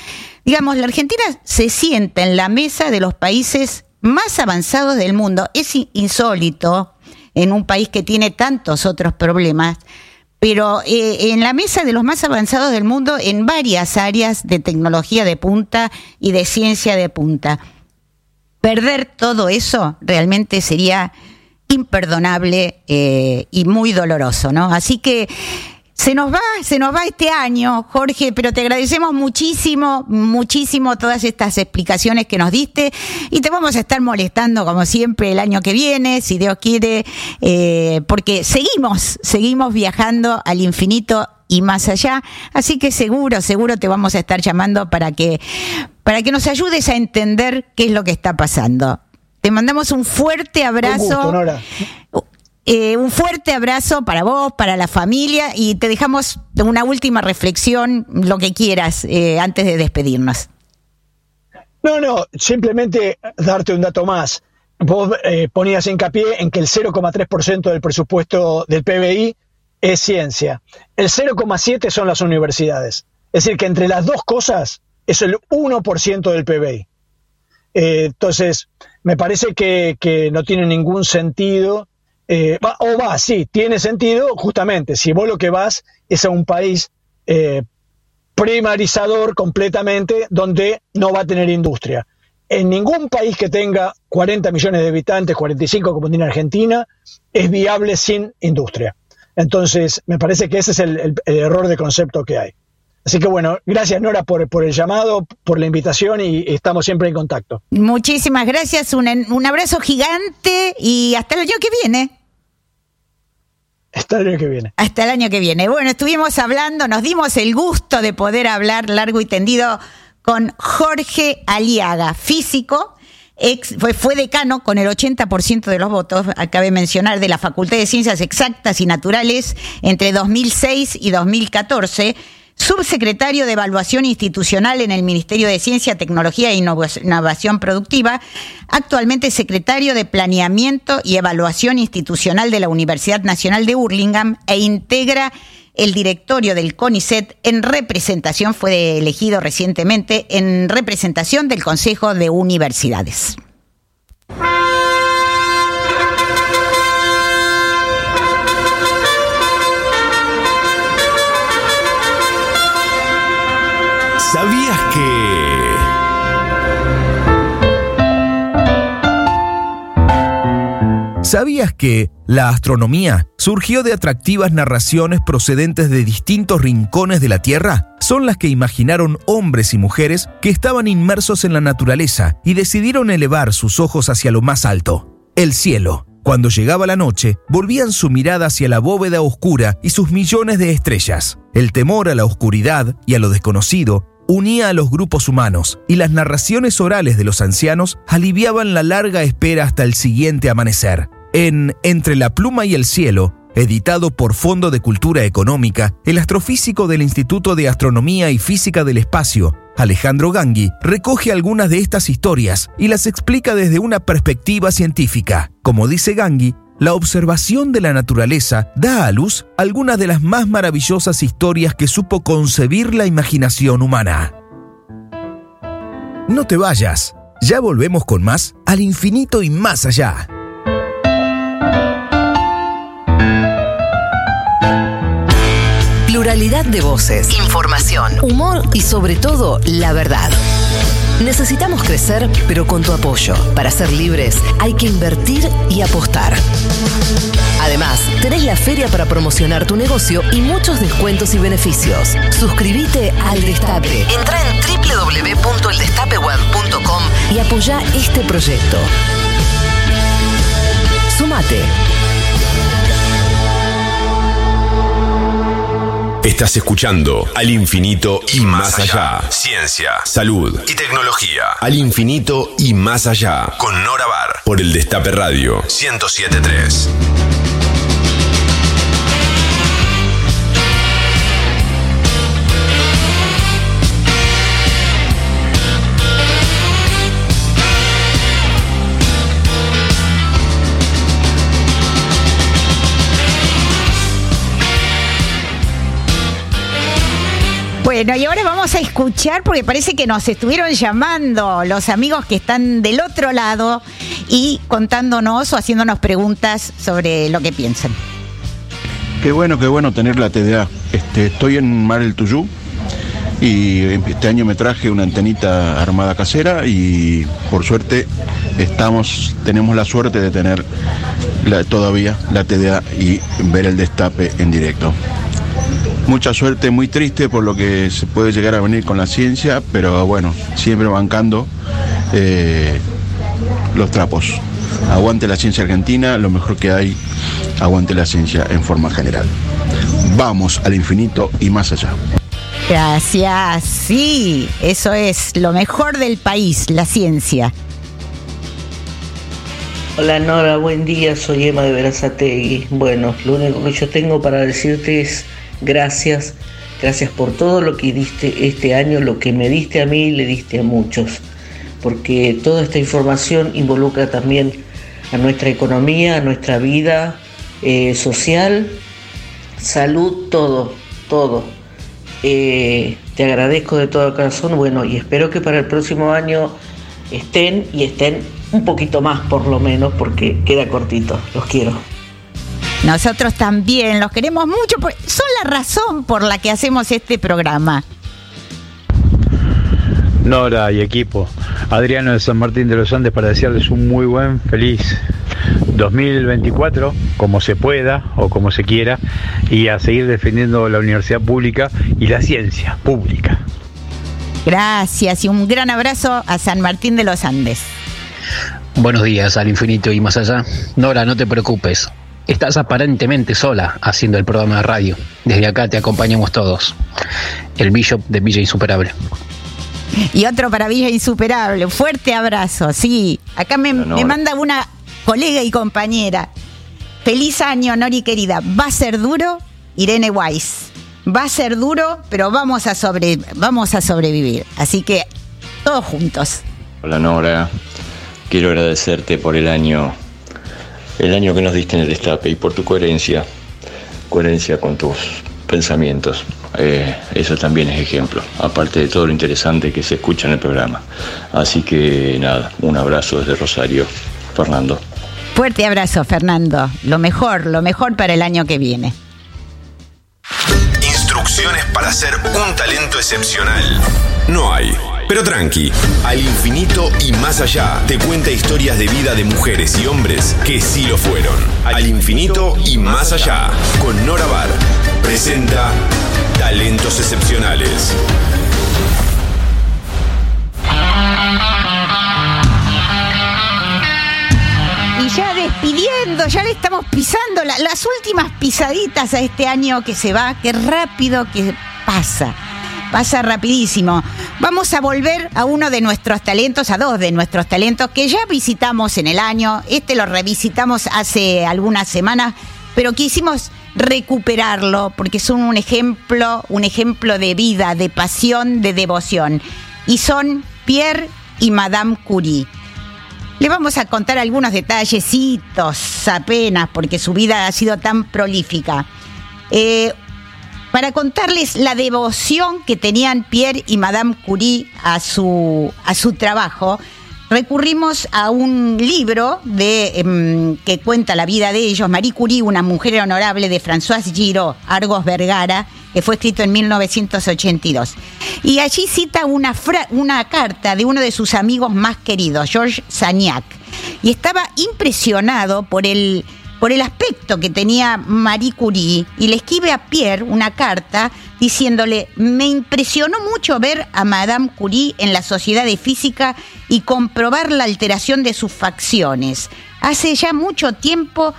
Digamos, la Argentina se sienta en la mesa de los países más avanzados del mundo. Es insólito en un país que tiene tantos otros problemas, pero eh, en la mesa de los más avanzados del mundo en varias áreas de tecnología de punta y de ciencia de punta. Perder todo eso realmente sería imperdonable eh, y muy doloroso, ¿no? Así que se nos va, se nos va este año, Jorge, pero te agradecemos muchísimo, muchísimo todas estas explicaciones que nos diste y te vamos a estar molestando como siempre el año que viene, si Dios quiere, eh, porque seguimos, seguimos viajando al infinito y más allá, así que seguro, seguro te vamos a estar llamando para que, para que nos ayudes a entender qué es lo que está pasando. Te mandamos un fuerte abrazo. Eh, un fuerte abrazo para vos, para la familia y te dejamos una última reflexión, lo que quieras, eh, antes de despedirnos. No, no, simplemente darte un dato más. Vos eh, ponías hincapié en que el 0,3% del presupuesto del PBI es ciencia. El 0,7% son las universidades. Es decir, que entre las dos cosas es el 1% del PBI. entonces, me parece que no tiene ningún sentido eh, o va, sí, tiene sentido, justamente, si vos lo que vas es a un país eh, primarizador completamente donde no va a tener industria. En ningún país que tenga 40 millones de habitantes, 45 como tiene Argentina, es viable sin industria. Entonces, me parece que ese es el, error de concepto que hay. Así que bueno, gracias Nora por, por, el llamado, por la invitación y estamos siempre en contacto. Muchísimas gracias, un, un abrazo gigante y hasta el año que viene. Hasta el año que viene. Hasta el año que viene. Bueno, estuvimos hablando, nos dimos el gusto de poder hablar largo y tendido con Jorge Aliaga, físico. Ex, fue, fue decano con el 80% de los votos, acabe de mencionar, de la Facultad de Ciencias Exactas y Naturales entre 2006 y 2014 subsecretario de Evaluación Institucional en el Ministerio de Ciencia, Tecnología e Innovación Productiva, actualmente secretario de Planeamiento y Evaluación Institucional de la Universidad Nacional de Burlingame e integra el directorio del CONICET en representación, fue elegido recientemente en representación del Consejo de Universidades. ¿Sabías que... ¿Sabías que la astronomía surgió de atractivas narraciones procedentes de distintos rincones de la Tierra? Son las que imaginaron hombres y mujeres que estaban inmersos en la naturaleza y decidieron elevar sus ojos hacia lo más alto, el cielo. Cuando llegaba la noche, volvían su mirada hacia la bóveda oscura y sus millones de estrellas. El temor a la oscuridad y a lo desconocido unía a los grupos humanos y las narraciones orales de los ancianos aliviaban la larga espera hasta el siguiente amanecer. En Entre la pluma y el cielo, editado por Fondo de Cultura Económica, el astrofísico del Instituto de Astronomía y Física del Espacio, Alejandro Gangui, recoge algunas de estas historias y las explica desde una perspectiva científica. Como dice Gangui, la observación de la naturaleza da a luz algunas de las más maravillosas historias que supo concebir la imaginación humana. No te vayas, ya volvemos con más al infinito y más allá. Pluralidad de voces, información, humor y sobre todo la verdad. Necesitamos crecer, pero con tu apoyo. Para ser libres hay que invertir y apostar. Además, tenés la feria para promocionar tu negocio y muchos descuentos y beneficios. Suscríbete al Destape. Entra en www.eldestapeweb.com y apoya este proyecto. Sumate. Estás escuchando Al Infinito y Más Allá. Ciencia, salud y tecnología. Al Infinito y Más Allá. Con Nora Bar. Por el Destape Radio 1073. Bueno, y ahora vamos a escuchar porque parece que nos estuvieron llamando los amigos que están del otro lado y contándonos o haciéndonos preguntas sobre lo que piensan. Qué bueno, qué bueno tener la TDA. Este, estoy en Mar el Tuyú y este año me traje una antenita armada casera y por suerte estamos, tenemos la suerte de tener todavía la TDA y ver el destape en directo. Mucha suerte, muy triste por lo que se puede llegar a venir con la ciencia, pero bueno, siempre bancando eh, los trapos. Aguante la ciencia argentina, lo mejor que hay, aguante la ciencia en forma general. Vamos al infinito y más allá. Gracias, sí, eso es lo mejor del país, la ciencia. Hola Nora, buen día, soy Emma de Verazategui. Bueno, lo único que yo tengo para decirte es gracias, gracias por todo lo que diste este año, lo que me diste a mí, le diste a muchos, porque toda esta información involucra también a nuestra economía, a nuestra vida eh, social, salud, todo, todo. Eh, te agradezco de todo corazón, bueno, y espero que para el próximo año estén y estén un poquito más por lo menos, porque queda cortito. Los quiero. Nosotros también los queremos mucho, son la razón por la que hacemos este programa. Nora y equipo, Adriano de San Martín de los Andes para desearles un muy buen, feliz 2024, como se pueda o como se quiera, y a seguir defendiendo la universidad pública y la ciencia pública. Gracias y un gran abrazo a San Martín de los Andes. Buenos días al infinito y más allá. Nora, no te preocupes. Estás aparentemente sola haciendo el programa de radio. Desde acá te acompañamos todos. El Bishop de Villa Insuperable. Y otro para Villa Insuperable. Fuerte abrazo. Sí, acá me, me manda una colega y compañera. Feliz año, Nori querida. Va a ser duro, Irene Weiss. Va a ser duro, pero vamos a, sobre, vamos a sobrevivir. Así que todos juntos. Hola Nora, quiero agradecerte por el año, el año que nos diste en el destape y por tu coherencia, coherencia con tus pensamientos. Eh, eso también es ejemplo, aparte de todo lo interesante que se escucha en el programa. Así que nada, un abrazo desde Rosario, Fernando. Fuerte abrazo, Fernando. Lo mejor, lo mejor para el año que viene. Para ser un talento excepcional. No hay. Pero tranqui, al infinito y más allá te cuenta historias de vida de mujeres y hombres que sí lo fueron. Al infinito y más allá, con Nora Bar, presenta Talentos Excepcionales. Ya le estamos pisando la- las últimas pisaditas a este año que se va, qué rápido que pasa. pasa rapidísimo. Vamos a volver a uno de nuestros talentos, a dos de nuestros talentos que ya visitamos en el año. Este lo revisitamos hace algunas semanas, pero quisimos recuperarlo porque son un ejemplo, un ejemplo de vida, de pasión, de devoción. Y son Pierre y Madame Curie. Le vamos a contar algunos detallecitos apenas porque su vida ha sido tan prolífica. Eh, para contarles la devoción que tenían Pierre y Madame Curie a su, a su trabajo, recurrimos a un libro de, em, que cuenta la vida de ellos, Marie Curie, una mujer honorable de François Giraud, Argos Vergara, que fue escrito en 1982. Y allí cita una, carta de uno de sus amigos más queridos, Georges Sagnac, y estaba impresionado por el por el aspecto que tenía Marie Curie y le escribe a Pierre una carta diciéndole, me impresionó mucho ver a Madame Curie en la Sociedad de Física y comprobar la alteración de sus facciones. Hace ya mucho tiempo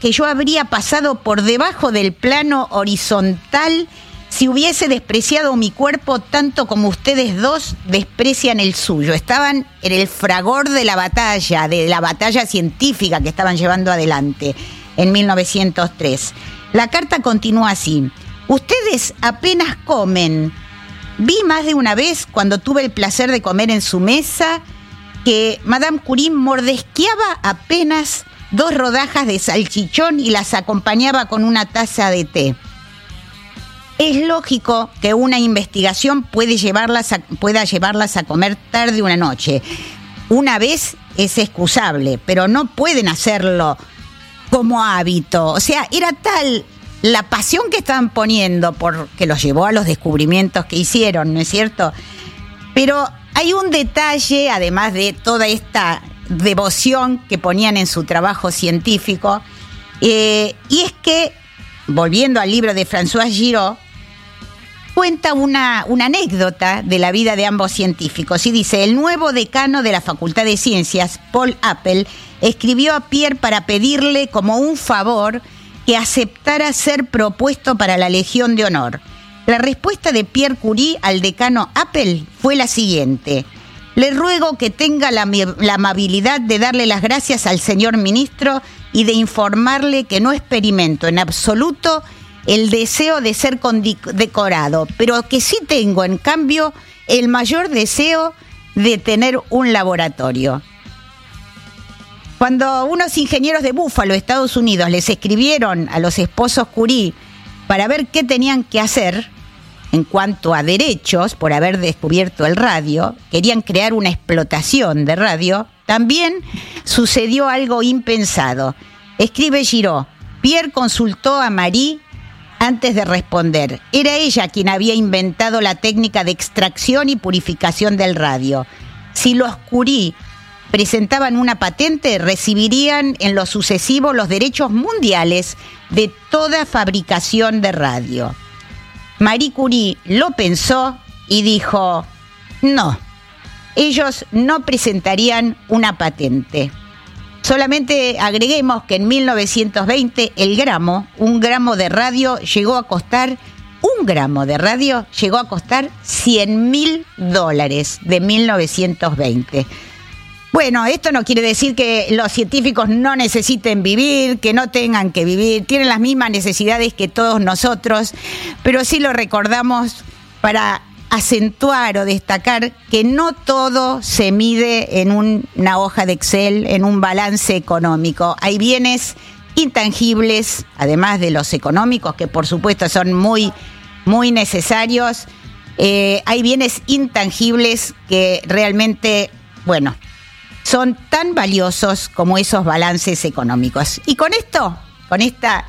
que yo habría pasado por debajo del plano horizontal si hubiese despreciado mi cuerpo tanto como ustedes dos desprecian el suyo. Estaban en el fragor de la batalla, de la batalla científica que estaban llevando adelante en 1903. La carta continúa así. Ustedes apenas comen. Vi más de una vez cuando tuve el placer de comer en su mesa que Madame Curie mordesqueaba apenas dos rodajas de salchichón y las acompañaba con una taza de té. Es lógico que una investigación puede llevarlas pueda llevarlas a comer tarde una noche. Una vez es excusable, pero no pueden hacerlo como hábito. O sea, era tal la pasión que estaban poniendo porque los llevó a los descubrimientos que hicieron, ¿no es cierto? Pero hay un detalle, además de toda esta devoción que ponían en su trabajo científico, eh, y es que, volviendo al libro de François Giraud, cuenta una, una, anécdota de la vida de ambos científicos y dice, el nuevo decano de la Facultad de Ciencias, Paul Apple, escribió a Pierre para pedirle como un favor que aceptara ser propuesto para la Legión de Honor. La respuesta de Pierre Curie al decano Apple fue la siguiente. Le ruego que tenga la, amabilidad de darle las gracias al señor ministro y de informarle que no experimento en absoluto el deseo de ser decorado, pero que sí tengo, en cambio, el mayor deseo de tener un laboratorio. Cuando unos ingenieros de Búfalo, Estados Unidos, les escribieron a los esposos Curie para ver qué tenían que hacer en cuanto a derechos por haber descubierto el radio, querían crear una explotación de radio, también sucedió algo impensado. Escribe Giraud, Pierre consultó a Marie antes de responder. Era ella quien había inventado la técnica de extracción y purificación del radio. Si los Curie presentaban una patente, recibirían en lo sucesivo los derechos mundiales de toda fabricación de radio. Marie Curie lo pensó y dijo, no, ellos no presentarían una patente. Solamente agreguemos que en 1920 el gramo, un gramo de radio, llegó a costar, un gramo de radio llegó a costar 100 mil dólares de 1920. Bueno, esto no quiere decir que los científicos no necesiten vivir, que no tengan que vivir, tienen las mismas necesidades que todos nosotros, pero sí lo recordamos para acentuar o destacar que no todo se mide en una hoja de Excel, en un balance económico. Hay bienes intangibles, además de los económicos, que por supuesto son muy, muy necesarios. Eh, hay bienes intangibles que realmente, bueno, son tan valiosos como esos balances económicos. Y con esto, con esta,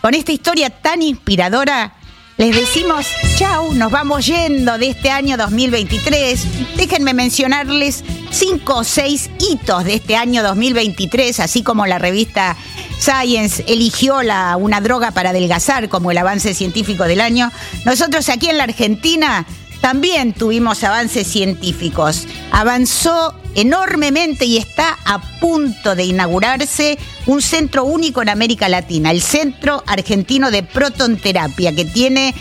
con esta historia tan inspiradora, les decimos chau, nos vamos yendo de este año 2023. Déjenme mencionarles cinco o seis hitos de este año 2023, así como la revista Science eligió la, una droga para adelgazar como el avance científico del año. Nosotros aquí en la Argentina también tuvimos avances científicos. Avanzó enormemente y está a punto de inaugurarse un centro único en América Latina, el Centro Argentino de Protonterapia, que tiene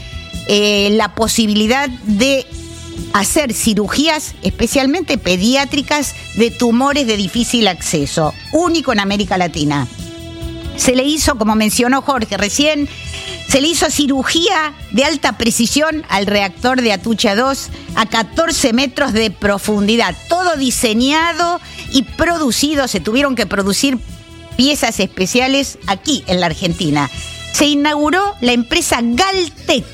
eh, la posibilidad de hacer cirugías, especialmente pediátricas, de tumores de difícil acceso, único en América Latina. Se le hizo, como mencionó Jorge recién, se le hizo cirugía de alta precisión al reactor de Atucha 2 a 14 metros de profundidad. Todo diseñado y producido. Se tuvieron que producir piezas especiales aquí en la Argentina. Se inauguró la empresa Galtec,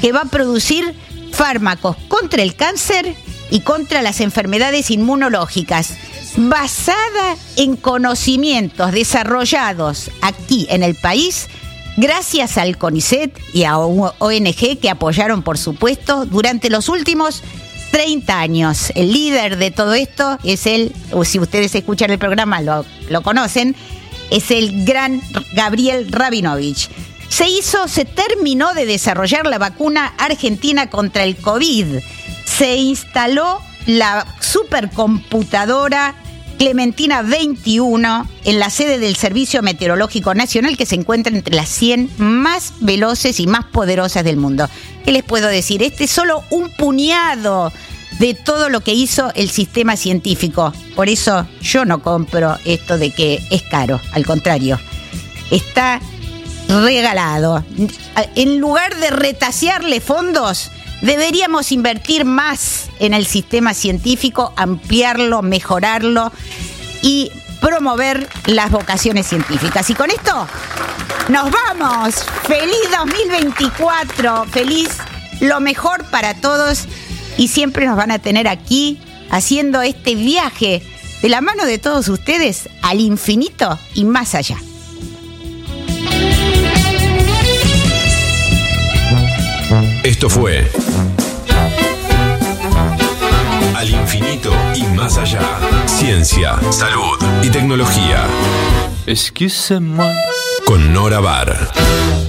que va a producir fármacos contra el cáncer y contra las enfermedades inmunológicas, basada en conocimientos desarrollados aquí en el país gracias al CONICET y a ONG que apoyaron, por supuesto, durante los últimos 30 años. El líder de todo esto es el, o si ustedes escuchan el programa lo, lo conocen, es el gran Gabriel Rabinovich. Se hizo, se terminó de desarrollar la vacuna argentina contra el COVID. Se instaló la supercomputadora Clementina 21 en la sede del Servicio Meteorológico Nacional que se encuentra entre las 100 más veloces y más poderosas del mundo. ¿Qué les puedo decir? Este es solo un puñado de todo lo que hizo el sistema científico. Por eso yo no compro esto de que es caro, al contrario, está regalado. En lugar de retasearle fondos, Deberíamos invertir más en el sistema científico, ampliarlo, mejorarlo y promover las vocaciones científicas. Y con esto nos vamos. Feliz 2024, feliz lo mejor para todos y siempre nos van a tener aquí haciendo este viaje de la mano de todos ustedes al infinito y más allá. Esto fue Al infinito y más allá. Ciencia, salud y tecnología. Con Nora Bar.